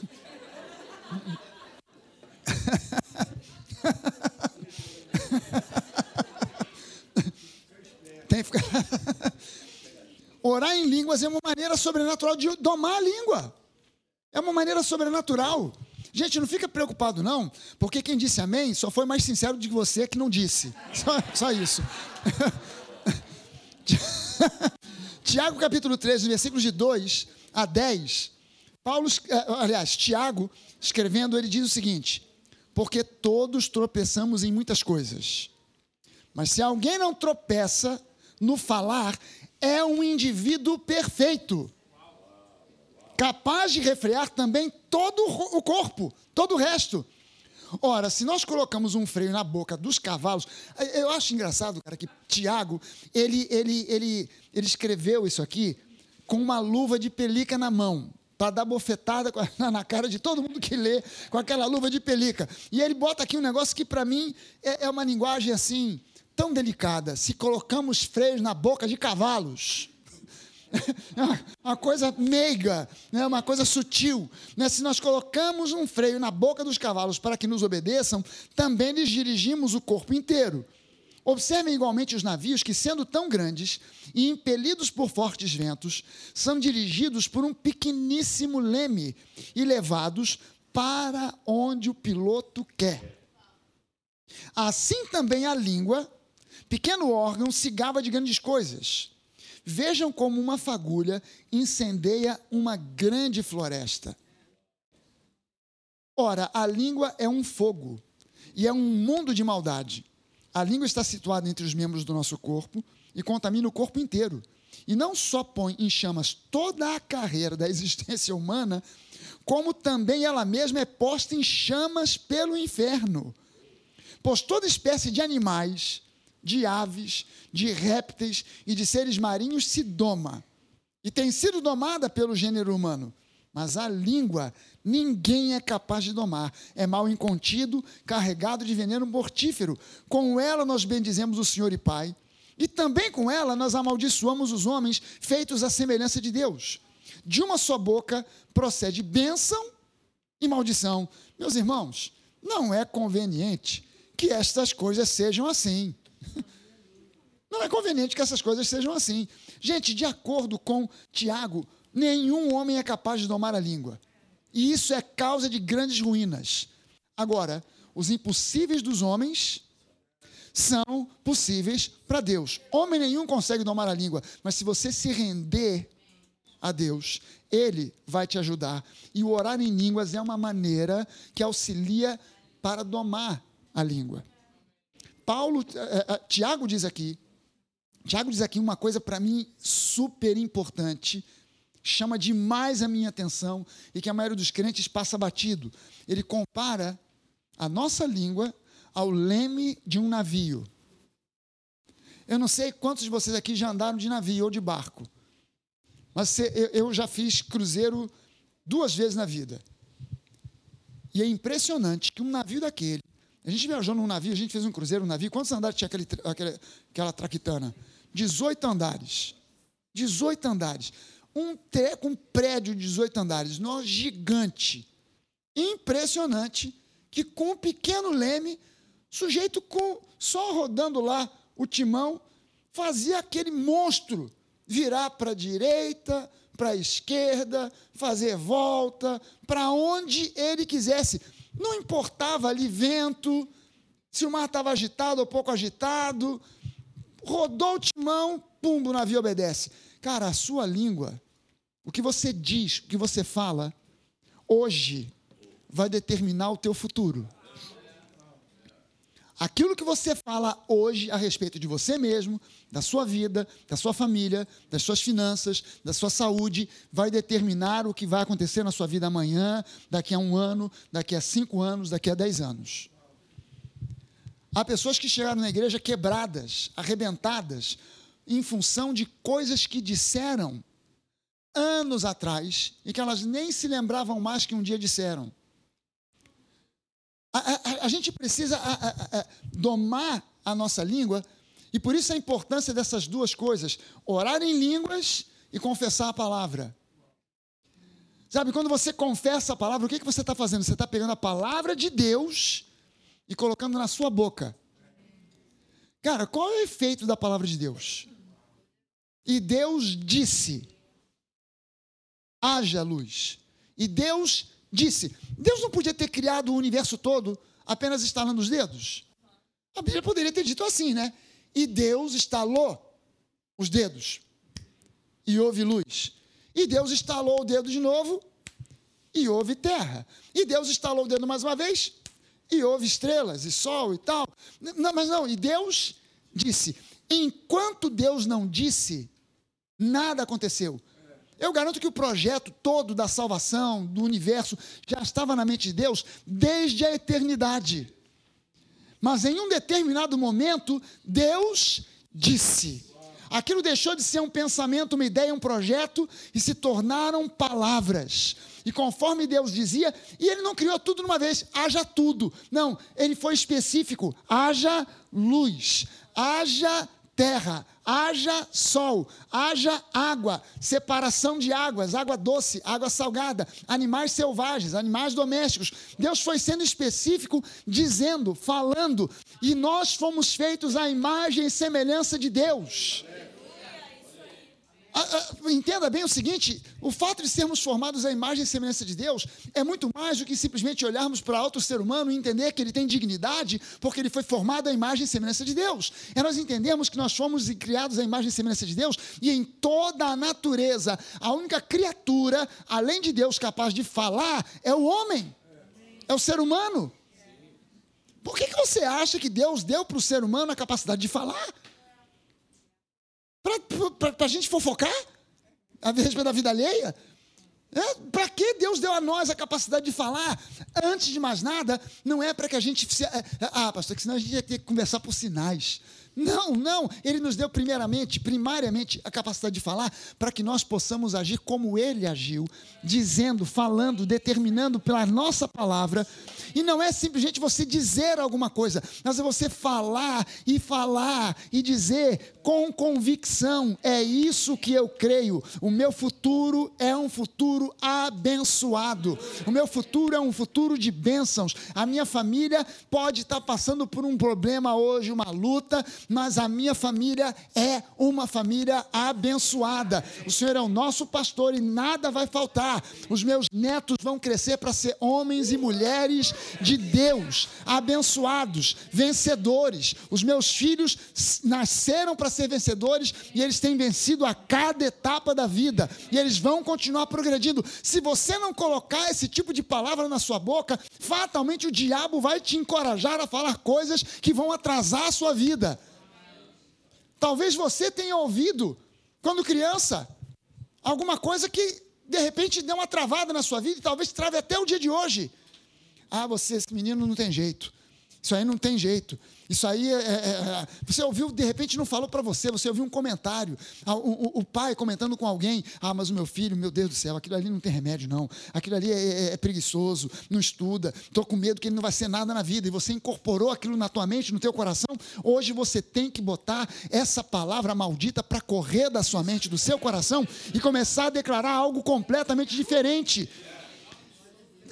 Tem que ficar. Orar em línguas é uma maneira sobrenatural de domar a língua. É uma maneira sobrenatural. Gente, não fica preocupado, não, porque quem disse amém só foi mais sincero do que você que não disse. Só, só isso. Tiago capítulo 13, versículos de 2 a 10. Paulo, eh, aliás, Tiago, escrevendo, ele diz o seguinte: Porque todos tropeçamos em muitas coisas. Mas se alguém não tropeça no falar, é um indivíduo perfeito, capaz de refrear também todo o corpo, todo o resto. Ora, se nós colocamos um freio na boca dos cavalos, eu acho engraçado, cara, que Tiago, ele, ele, ele, ele escreveu isso aqui com uma luva de pelica na mão, para dar bofetada na cara de todo mundo que lê com aquela luva de pelica. E ele bota aqui um negócio que para mim é, é uma linguagem assim, tão delicada. Se colocamos freios na boca de cavalos, uma coisa meiga, né? uma coisa sutil. Né? Se nós colocamos um freio na boca dos cavalos para que nos obedeçam, também lhes dirigimos o corpo inteiro. Observem igualmente os navios que, sendo tão grandes e impelidos por fortes ventos, são dirigidos por um pequeníssimo leme e levados para onde o piloto quer. Assim também a língua Pequeno órgão se gaba de grandes coisas. Vejam como uma fagulha incendeia uma grande floresta. Ora, a língua é um fogo e é um mundo de maldade. A língua está situada entre os membros do nosso corpo e contamina o corpo inteiro. E não só põe em chamas toda a carreira da existência humana, como também ela mesma é posta em chamas pelo inferno. Pois toda espécie de animais, de aves, de répteis e de seres marinhos se doma. E tem sido domada pelo gênero humano. Mas a língua ninguém é capaz de domar. É mal incontido, carregado de veneno mortífero. Com ela nós bendizemos o Senhor e Pai. E também com ela nós amaldiçoamos os homens feitos à semelhança de Deus. De uma só boca procede bênção e maldição. Meus irmãos, não é conveniente que estas coisas sejam assim. Não é conveniente que essas coisas sejam assim. Gente, de acordo com Tiago, nenhum homem é capaz de domar a língua. E isso é causa de grandes ruínas. Agora, os impossíveis dos homens são possíveis para Deus. Homem nenhum consegue domar a língua, mas se você se render a Deus, Ele vai te ajudar. E o orar em línguas é uma maneira que auxilia para domar a língua. Paulo, uh, uh, Tiago diz aqui, Tiago diz aqui uma coisa para mim super importante, chama demais a minha atenção e que a maioria dos crentes passa batido. Ele compara a nossa língua ao leme de um navio. Eu não sei quantos de vocês aqui já andaram de navio ou de barco, mas eu já fiz cruzeiro duas vezes na vida. E é impressionante que um navio daquele a gente viajou num navio, a gente fez um cruzeiro, um navio. Quantos andares tinha aquele, aquele, aquela traquitana? 18 andares. 18 andares. Um, treco, um prédio de 18 andares, nó gigante. Impressionante. Que com um pequeno leme, sujeito com só rodando lá o timão, fazia aquele monstro virar para a direita, para a esquerda, fazer volta, para onde ele quisesse não importava ali vento, se o mar estava agitado ou pouco agitado, rodou o timão, pum, o navio obedece. Cara, a sua língua, o que você diz, o que você fala, hoje vai determinar o teu futuro. Aquilo que você fala hoje a respeito de você mesmo, da sua vida, da sua família, das suas finanças, da sua saúde, vai determinar o que vai acontecer na sua vida amanhã, daqui a um ano, daqui a cinco anos, daqui a dez anos. Há pessoas que chegaram na igreja quebradas, arrebentadas, em função de coisas que disseram anos atrás e que elas nem se lembravam mais que um dia disseram. A, a, a gente precisa a, domar a nossa língua, e por isso a importância dessas duas coisas: orar em línguas e confessar a palavra. Sabe, quando você confessa a palavra, o que, que você está fazendo? Você está pegando a palavra de Deus e colocando na sua boca. Cara, qual é o efeito da palavra de Deus? E Deus disse: haja luz. E Deus disse: Deus não podia ter criado o universo todo apenas estalando os dedos? A Bíblia poderia ter dito assim, né? E Deus estalou os dedos e houve luz. E Deus estalou o dedo de novo e houve terra. E Deus estalou o dedo mais uma vez e houve estrelas e sol e tal. Não, mas não, e Deus disse: enquanto Deus não disse, nada aconteceu. Eu garanto que o projeto todo da salvação, do universo, já estava na mente de Deus desde a eternidade. Mas em um determinado momento, Deus disse. Aquilo deixou de ser um pensamento, uma ideia, um projeto e se tornaram palavras. E conforme Deus dizia, e ele não criou tudo numa vez, haja tudo. Não, ele foi específico: haja luz, haja terra, haja sol, haja água, separação de águas, água doce, água salgada, animais selvagens, animais domésticos. Deus foi sendo específico, dizendo, falando, e nós fomos feitos à imagem e semelhança de Deus. Ah, entenda bem o seguinte: o fato de sermos formados à imagem e semelhança de Deus é muito mais do que simplesmente olharmos para outro ser humano e entender que ele tem dignidade, porque ele foi formado à imagem e semelhança de Deus. É nós entendemos que nós fomos criados à imagem e semelhança de Deus e em toda a natureza, a única criatura, além de Deus, capaz de falar é o homem, é o ser humano. Por que, que você acha que Deus deu para o ser humano a capacidade de falar? Para a gente fofocar a respeito da vida alheia? É, para que Deus deu a nós a capacidade de falar? Antes de mais nada, não é para que a gente. Se, é, é, ah, pastor, que senão a gente ia ter que conversar por sinais. Não, não. Ele nos deu primeiramente, primariamente, a capacidade de falar para que nós possamos agir como ele agiu, dizendo, falando, determinando pela nossa palavra. E não é simplesmente você dizer alguma coisa, mas é você falar e falar e dizer com convicção: é isso que eu creio. O meu futuro é um futuro abençoado. O meu futuro é um futuro de bênçãos. A minha família pode estar passando por um problema hoje, uma luta, mas a minha família é uma família abençoada. O Senhor é o nosso pastor e nada vai faltar. Os meus netos vão crescer para ser homens e mulheres de Deus, abençoados, vencedores. Os meus filhos nasceram para ser vencedores e eles têm vencido a cada etapa da vida e eles vão continuar progredindo. Se você não colocar esse tipo de palavra na sua boca, fatalmente o diabo vai te encorajar a falar coisas que vão atrasar a sua vida. Talvez você tenha ouvido, quando criança, alguma coisa que de repente deu uma travada na sua vida e talvez trave até o dia de hoje. Ah, você, esse menino não tem jeito. Isso aí não tem jeito. Isso aí é, é, é você ouviu, de repente não falou para você, você ouviu um comentário, o, o, o, pai comentando com alguém, ah, mas o meu filho, meu Deus do céu, aquilo ali não tem remédio não, aquilo ali é, é, é preguiçoso, não estuda, estou com medo que ele não vai ser nada na vida, e você incorporou aquilo na tua mente, no teu coração, hoje você tem que botar essa palavra maldita para correr da sua mente, do seu coração, e começar a declarar algo completamente diferente.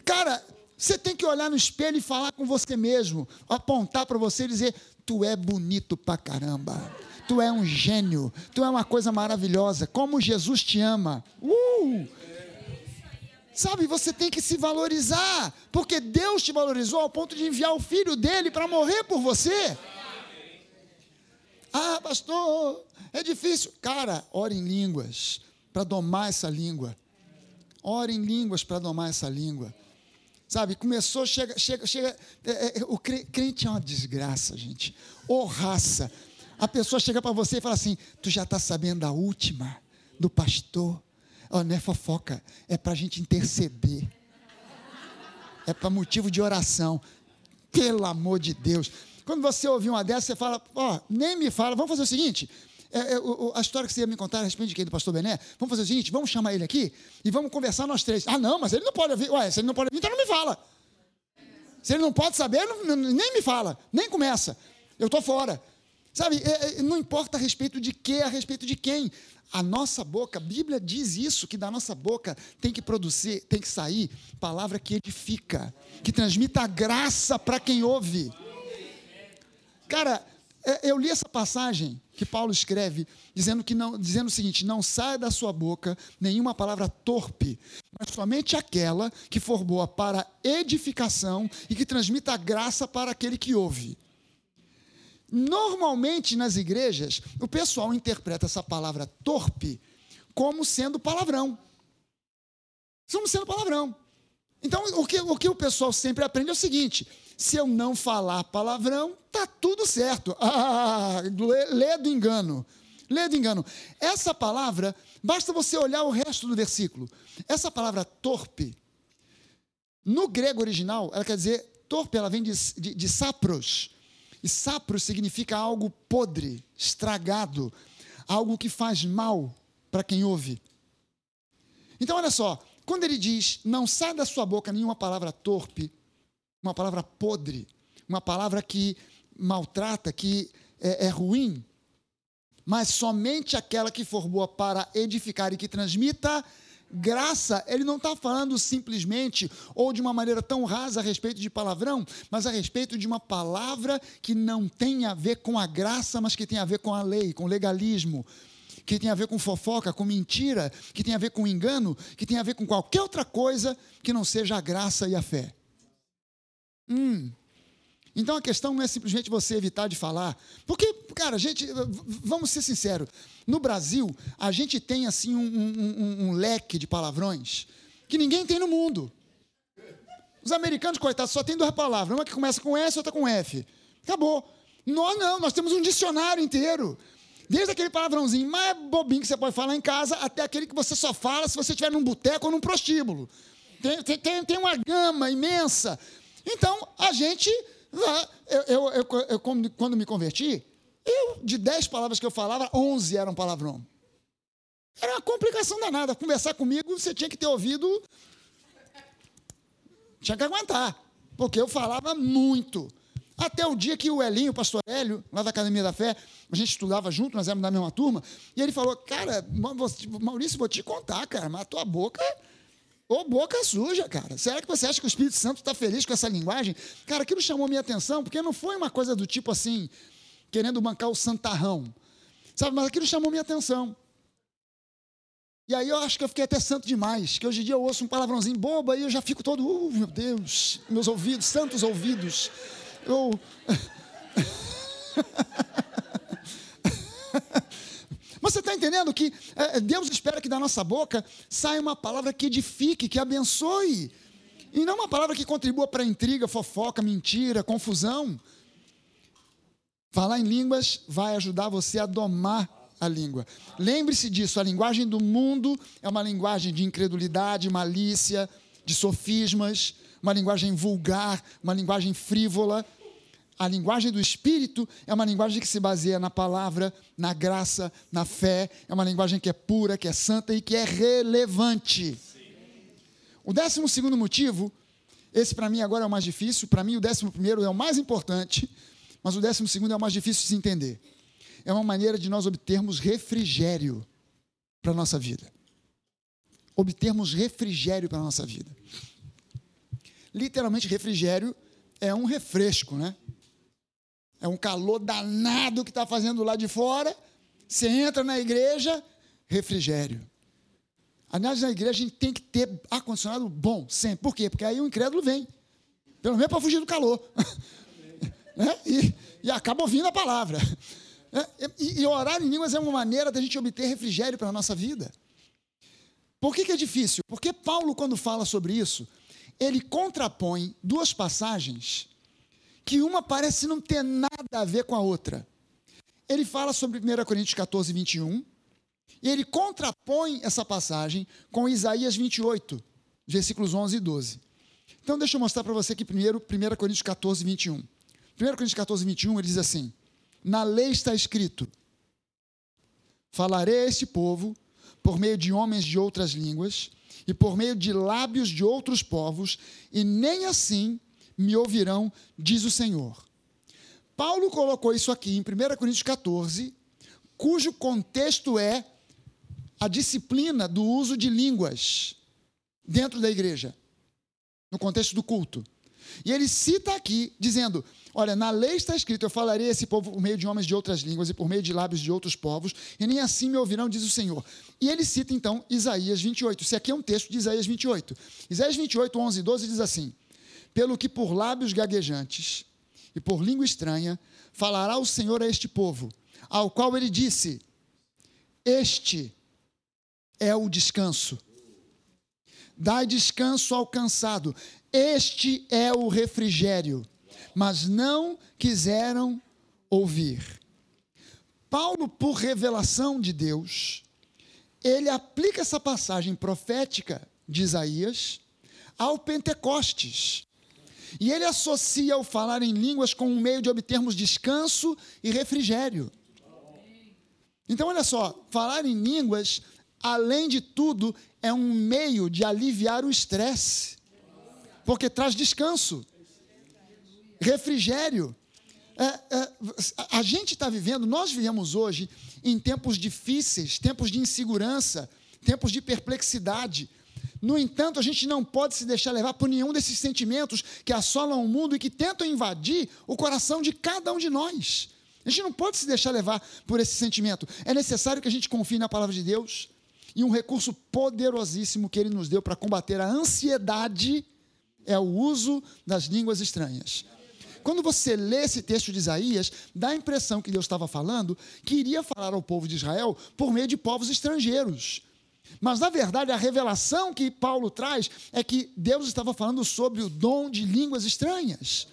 Cara, você tem que olhar no espelho e falar com você mesmo, apontar para você e dizer: Tu é bonito pra caramba. Tu é um gênio. Tu é uma coisa maravilhosa. Como Jesus te ama. Uh! Sabe, você tem que se valorizar, porque Deus te valorizou ao ponto de enviar o filho dele para morrer por você. Ah, pastor, é difícil. Cara, ore em línguas para domar essa língua. Ore em línguas para domar essa língua. Sabe, começou, chega, chega, chega. É, é, o crente é uma desgraça, gente. Ô oh, raça. A pessoa chega para você e fala assim: Tu já está sabendo da última, do pastor? Oh, não é fofoca, é para a gente interceder. É para motivo de oração. Pelo amor de Deus. Quando você ouvir uma dessas, você fala: Ó, oh, nem me fala, vamos fazer o seguinte: é, é, a história que você ia me contar a respeito de quem? Do pastor Bené? Vamos fazer o seguinte: vamos chamar ele aqui e vamos conversar nós três. Ah, não, mas ele não pode ouvir. Ué, se ele não pode ouvir, então não me fala. Se ele não pode saber, não, nem me fala, nem começa. Eu estou fora. Sabe, é, é, não importa a respeito de quê, a respeito de quem. A nossa boca, a Bíblia diz isso, que da nossa boca tem que produzir, tem que sair palavra que edifica, que transmita graça para quem ouve. Cara, eu li essa passagem que Paulo escreve, dizendo, que não, dizendo o seguinte: não saia da sua boca nenhuma palavra torpe, mas somente aquela que for boa para edificação e que transmita graça para aquele que ouve. Normalmente nas igrejas, o pessoal interpreta essa palavra torpe como sendo palavrão. Como sendo palavrão. Então, o que, o que o pessoal sempre aprende é o seguinte: se eu não falar palavrão, tá tudo certo. Ah, lê, do engano. Lê do engano. Essa palavra, basta você olhar o resto do versículo. Essa palavra torpe, no grego original, ela quer dizer torpe, ela vem de, de, de sapros. E sapros significa algo podre, estragado, algo que faz mal para quem ouve. Então, olha só, quando ele diz, não sai da sua boca nenhuma palavra torpe, uma palavra podre, uma palavra que maltrata, que é, é ruim, mas somente aquela que for boa para edificar e que transmita graça, ele não está falando simplesmente ou de uma maneira tão rasa a respeito de palavrão, mas a respeito de uma palavra que não tem a ver com a graça, mas que tem a ver com a lei, com legalismo, que tem a ver com fofoca, com mentira, que tem a ver com engano, que tem a ver com qualquer outra coisa que não seja a graça e a fé. Hum. Então a questão não é simplesmente você evitar de falar. Porque, cara, gente, vamos ser sinceros, no Brasil, a gente tem assim um, um, um, um leque de palavrões que ninguém tem no mundo. Os americanos, coitados, só tem duas palavras, uma que começa com S e outra com F. Acabou. Nós não, nós temos um dicionário inteiro. Desde aquele palavrãozinho mais bobinho que você pode falar em casa, até aquele que você só fala se você estiver num boteco ou num prostíbulo. Tem, tem, tem uma gama imensa. Então, a gente. Eu, eu, eu, eu, quando me converti, eu, de dez palavras que eu falava, onze eram palavrão. Era uma complicação danada. Conversar comigo, você tinha que ter ouvido. Tinha que aguentar. Porque eu falava muito. Até o dia que o Elinho, o pastor Hélio, lá da Academia da Fé, a gente estudava junto, nós éramos da mesma turma, e ele falou: Cara, Maurício, vou te contar, cara, mas a tua boca. Ô, boca suja, cara. Será que você acha que o Espírito Santo está feliz com essa linguagem? Cara, aquilo chamou minha atenção, porque não foi uma coisa do tipo assim, querendo bancar o santarrão. Sabe, mas aquilo chamou minha atenção. E aí eu acho que eu fiquei até santo demais, que hoje em dia eu ouço um palavrãozinho bobo, aí eu já fico todo, uh, meu Deus, meus ouvidos, santos ouvidos. Eu. Mas você está entendendo que é, Deus espera que da nossa boca saia uma palavra que edifique, que abençoe. E não uma palavra que contribua para intriga, fofoca, mentira, confusão. Falar em línguas vai ajudar você a domar a língua. Lembre-se disso: a linguagem do mundo é uma linguagem de incredulidade, malícia, de sofismas, uma linguagem vulgar, uma linguagem frívola. A linguagem do Espírito é uma linguagem que se baseia na palavra, na graça, na fé. É uma linguagem que é pura, que é santa e que é relevante. O décimo segundo motivo, esse para mim agora é o mais difícil, para mim o décimo primeiro é o mais importante, mas o décimo segundo é o mais difícil de se entender. É uma maneira de nós obtermos refrigério para a nossa vida. Obtermos refrigério para a nossa vida. Literalmente, refrigério é um refresco, né? É um calor danado que está fazendo lá de fora. Você entra na igreja, refrigério. Aliás, na igreja a gente tem que ter ar-condicionado bom, sempre. Por quê? Porque aí o incrédulo vem. Pelo menos para fugir do calor. é? e, e, acaba ouvindo a palavra. É? E, e, orar em línguas é uma maneira da gente obter refrigério para a nossa vida. Por que, que é difícil? Porque Paulo, quando fala sobre isso, ele contrapõe duas passagens que uma parece não ter nada a ver com a outra. Ele fala sobre 1 Coríntios 14, 21, e ele contrapõe essa passagem com Isaías 28, versículos 11 e 12. Então, deixa eu mostrar para você aqui primeiro 1 Coríntios 14, 21. 1 Coríntios 14, 21, ele diz assim: Na lei está escrito: Falarei a este povo por meio de homens de outras línguas e por meio de lábios de outros povos, e nem assim me ouvirão, diz o Senhor. Paulo colocou isso aqui em 1 Coríntios 14, cujo contexto é a disciplina do uso de línguas dentro da igreja, no contexto do culto. E ele cita aqui, dizendo: Olha, na lei está escrito: Eu falarei a esse povo por meio de homens de outras línguas e por meio de lábios de outros povos, e nem assim me ouvirão, diz o Senhor. E ele cita então Isaías 28. Isso aqui é um texto de Isaías 28. Isaías 28, 11 e 12 diz assim: Pelo que por lábios gaguejantes e por língua estranha falará o Senhor a este povo, ao qual ele disse: Este é o descanso. Dai descanso ao cansado. Este é o refrigério. Mas não quiseram ouvir. Paulo, por revelação de Deus, ele aplica essa passagem profética de Isaías ao Pentecostes. E ele associa o falar em línguas com um meio de obtermos descanso e refrigério. Então, olha só, falar em línguas, além de tudo, é um meio de aliviar o estresse, porque traz descanso, refrigério. É, é, a gente está vivendo, nós vivemos hoje em tempos difíceis, tempos de insegurança, tempos de perplexidade. No entanto, a gente não pode se deixar levar por nenhum desses sentimentos que assolam o mundo e que tentam invadir o coração de cada um de nós. A gente não pode se deixar levar por esse sentimento. É necessário que a gente confie na palavra de Deus e um recurso poderosíssimo que ele nos deu para combater a ansiedade é o uso das línguas estranhas. Quando você lê esse texto de Isaías, dá a impressão que Deus estava falando que iria falar ao povo de Israel por meio de povos estrangeiros. Mas, na verdade, a revelação que Paulo traz é que Deus estava falando sobre o dom de línguas estranhas.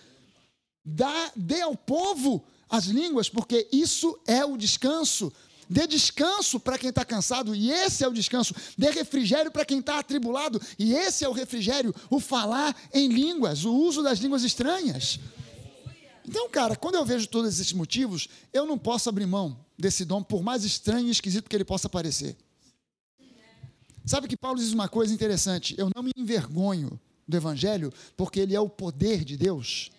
Dá, dê ao povo as línguas, porque isso é o descanso. Dê descanso para quem está cansado, e esse é o descanso. Dê refrigério para quem está atribulado, e esse é o refrigério, o falar em línguas, o uso das línguas estranhas. Então, cara, quando eu vejo todos esses motivos, eu não posso abrir mão desse dom, por mais estranho e esquisito que ele possa parecer. Sabe que Paulo diz uma coisa interessante: eu não me envergonho do Evangelho, porque ele é o poder de Deus.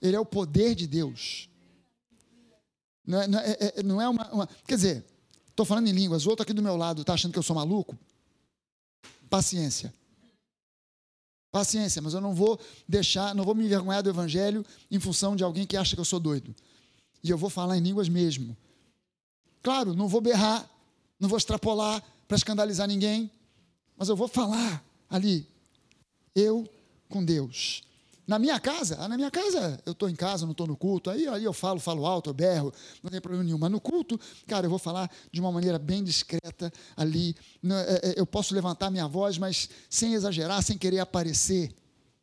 Ele é o poder de Deus. Não é, não é, é não é uma, uma, Quer dizer, estou falando em línguas, o outro aqui do meu lado está achando que eu sou maluco? Paciência. Paciência, mas eu não vou deixar, não vou me envergonhar do Evangelho em função de alguém que acha que eu sou doido. E eu vou falar em línguas mesmo. Claro, não vou berrar, não vou extrapolar para escandalizar ninguém, mas eu vou falar ali, eu com Deus. Na minha casa, ah, na minha casa, eu estou em casa, não estou no culto, aí, aí eu falo, falo alto, eu berro, não tem problema nenhum. Mas no culto, cara, eu vou falar de uma maneira bem discreta ali. É, é, eu posso levantar minha voz, mas sem exagerar, sem querer aparecer,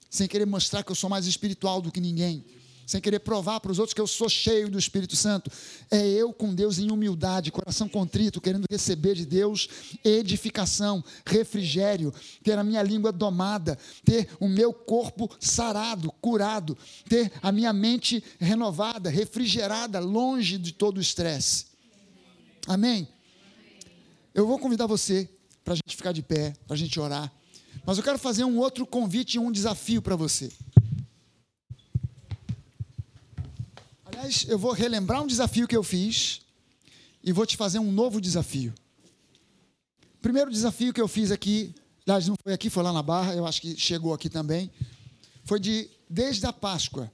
sem querer mostrar que eu sou mais espiritual do que ninguém sem querer provar para os outros que eu sou cheio do Espírito Santo. É eu com Deus em humildade, coração contrito, querendo receber de Deus edificação, refrigério, ter a minha língua domada, ter o meu corpo sarado, curado, ter a minha mente renovada, refrigerada, longe de todo o estresse. Amém? Eu vou convidar você para a gente ficar de pé, para a gente orar. Mas eu quero fazer um outro convite e um desafio para você. Aliás, eu vou relembrar um desafio que eu fiz e vou te fazer um novo desafio. O primeiro desafio que eu fiz aqui, aliás, não foi aqui, foi lá na Barra, eu acho que chegou aqui também, foi de desde a Páscoa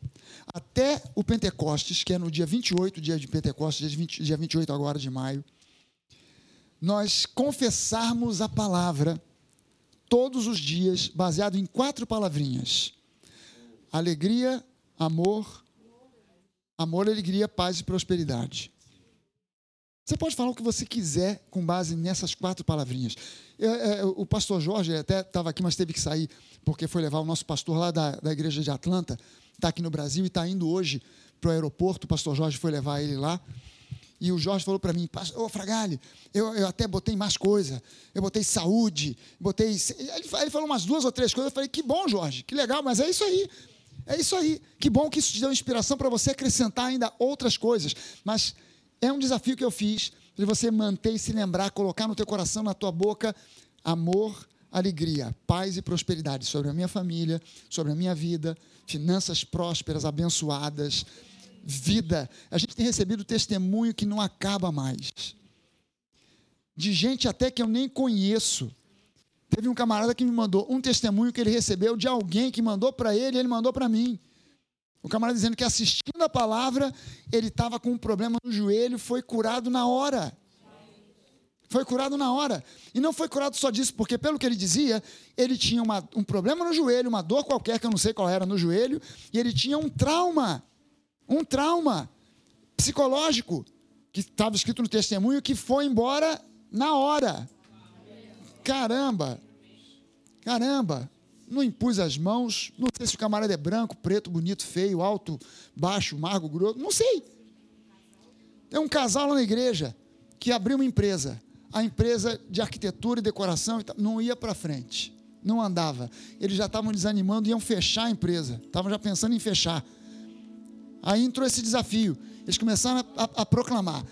até o Pentecostes, que é no dia 28, dia de Pentecostes, dia, 20, dia 28 agora de maio, nós confessarmos a palavra todos os dias, baseado em quatro palavrinhas: alegria, amor, Amor, alegria, paz e prosperidade. Você pode falar o que você quiser com base nessas quatro palavrinhas. Eu, eu, é, o pastor Jorge até estava aqui, mas teve que sair, porque foi levar o nosso pastor lá da, da igreja de Atlanta, está aqui no Brasil e está indo hoje para o aeroporto. O pastor Jorge foi levar ele lá. E o Jorge falou para mim, ô Fragale, eu, eu até botei mais coisa. Eu botei saúde, botei. Ele, ele falou umas duas ou três coisas. Eu falei, que bom, Jorge, que legal, mas é isso aí. É isso aí. Que bom que isso te deu inspiração para você acrescentar ainda outras coisas. Mas é um desafio que eu fiz de você manter e se lembrar, colocar no teu coração, na tua boca, amor, alegria, paz e prosperidade sobre a minha família, sobre a minha vida, finanças prósperas, abençoadas, vida. A gente tem recebido testemunho que não acaba mais. De gente até que eu nem conheço, Teve um camarada que me mandou um testemunho que ele recebeu de alguém que mandou para ele, ele mandou para mim. O camarada dizendo que assistindo a palavra, ele estava com um problema no joelho, foi curado na hora. Foi curado na hora. E não foi curado só disso, porque, pelo que ele dizia, ele tinha uma, um problema no joelho, uma dor qualquer, que eu não sei qual era no joelho, e ele tinha um trauma. Um trauma psicológico, que estava escrito no testemunho, que foi embora na hora. Caramba! Caramba! Não impus as mãos, não sei se o camarada é branco, preto, bonito, feio, alto, baixo, magro, grosso, não sei. Tem um casal lá na igreja que abriu uma empresa a empresa de arquitetura e decoração não ia para frente, não andava. Eles já estavam desanimando, iam fechar a empresa, estavam já pensando em fechar. Aí entrou esse desafio. Eles começaram a, a, a proclamar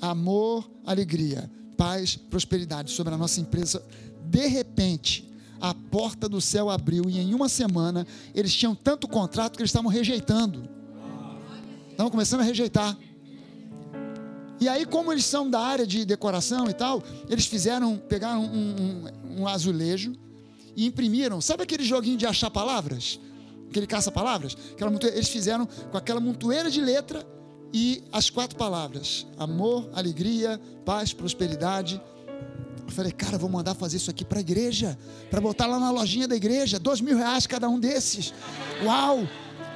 amor, alegria, paz, prosperidade sobre a nossa empresa. De repente, a porta do céu abriu e em uma semana eles tinham tanto contrato que eles estavam rejeitando. Estavam começando a rejeitar. E aí, como eles são da área de decoração e tal, eles fizeram, pegaram um, um, um azulejo e imprimiram. Sabe aquele joguinho de achar palavras? Aquele caça-palavras? Eles fizeram com aquela montoeira de letra e as quatro palavras: amor, alegria, paz, prosperidade. Eu falei, cara, vou mandar fazer isso aqui para a igreja, para botar lá na lojinha da igreja, dois mil reais cada um desses. Uau,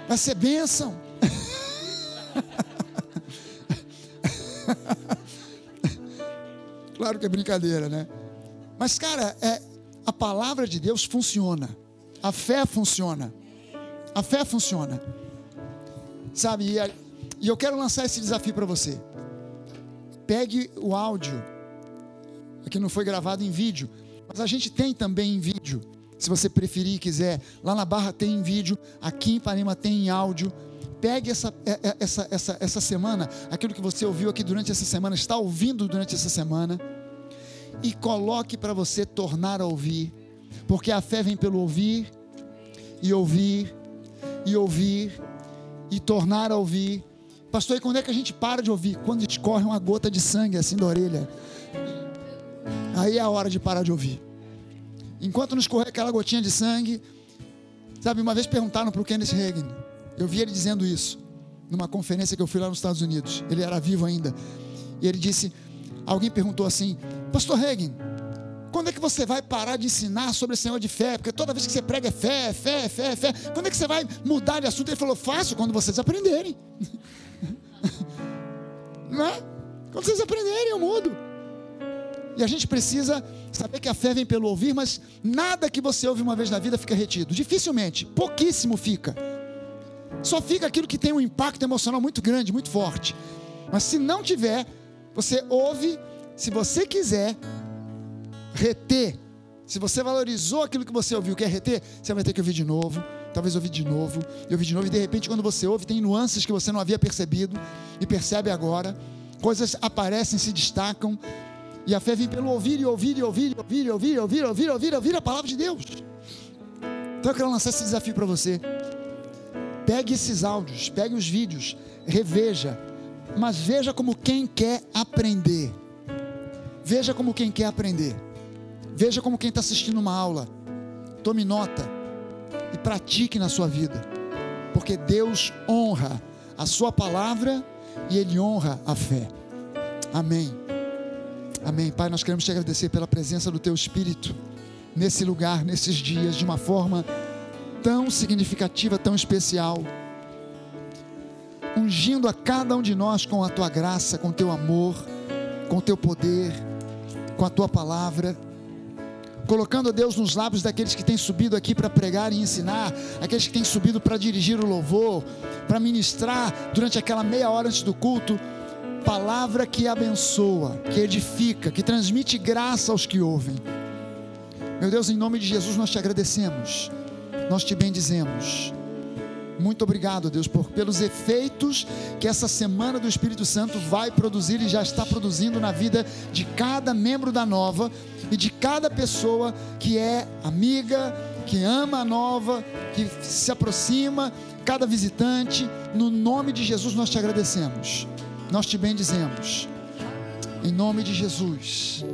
vai ser bênção. claro que é brincadeira, né? Mas, cara, é, a palavra de Deus funciona. A fé funciona. A fé funciona. Sabe? E, e eu quero lançar esse desafio para você. Pegue o áudio. Aqui não foi gravado em vídeo, mas a gente tem também em vídeo. Se você preferir e quiser, lá na Barra tem em vídeo, aqui em Panema tem em áudio. Pegue essa, é, é, essa, essa, essa semana, aquilo que você ouviu aqui durante essa semana, está ouvindo durante essa semana, e coloque para você tornar a ouvir, porque a fé vem pelo ouvir, e ouvir, e ouvir, e tornar a ouvir. Pastor, e quando é que a gente para de ouvir? Quando escorre uma gota de sangue assim da orelha. Aí é a hora de parar de ouvir. Enquanto não escorrer aquela gotinha de sangue, sabe, uma vez perguntaram para o Kenneth Hagin, eu vi ele dizendo isso numa conferência que eu fui lá nos Estados Unidos. Ele era vivo ainda. E ele disse: alguém perguntou assim, Pastor Hagen, quando é que você vai parar de ensinar sobre o Senhor de fé? Porque toda vez que você prega é fé, fé, fé, fé. Quando é que você vai mudar de assunto? Ele falou: Fácil, quando vocês aprenderem. Não é? Quando vocês aprenderem, eu mudo. E a gente precisa saber que a fé vem pelo ouvir, mas nada que você ouve uma vez na vida fica retido. Dificilmente, pouquíssimo fica. Só fica aquilo que tem um impacto emocional muito grande, muito forte. Mas se não tiver, você ouve, se você quiser reter, se você valorizou aquilo que você ouviu, quer reter, você vai ter que ouvir de novo, talvez ouvir de novo, e ouvir de novo, e de repente, quando você ouve, tem nuances que você não havia percebido e percebe agora, coisas aparecem, se destacam, e a fé vem pelo ouvir e ouvir e ouvir e ouvir e ouvir e ouvir, ouvir, ouvir, ouvir a palavra de Deus. Então eu quero lançar esse desafio para você. Pegue esses áudios, pegue os vídeos, reveja, mas veja como quem quer aprender. Veja como quem quer aprender. Veja como quem está assistindo uma aula. Tome nota e pratique na sua vida, porque Deus honra a Sua palavra e Ele honra a fé. Amém. Amém. Pai, nós queremos te agradecer pela presença do Teu Espírito nesse lugar, nesses dias, de uma forma tão significativa, tão especial, ungindo a cada um de nós com a tua graça, com o teu amor, com o teu poder, com a tua palavra colocando a Deus nos lábios daqueles que têm subido aqui para pregar e ensinar, aqueles que têm subido para dirigir o louvor, para ministrar durante aquela meia hora antes do culto, palavra que abençoa, que edifica, que transmite graça aos que ouvem. Meu Deus, em nome de Jesus nós te agradecemos nós te bendizemos. Muito obrigado, Deus, por, pelos efeitos que essa semana do Espírito Santo vai produzir e já está produzindo na vida de cada membro da nova e de cada pessoa que é amiga, que ama a nova, que se aproxima, cada visitante. No nome de Jesus nós te agradecemos, nós te bendizemos. Em nome de Jesus.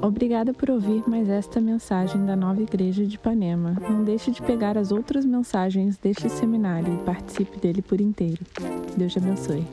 Obrigada por ouvir mais esta mensagem da Nova Igreja de Ipanema. Não deixe de pegar as outras mensagens deste seminário e participe dele por inteiro. Deus te abençoe.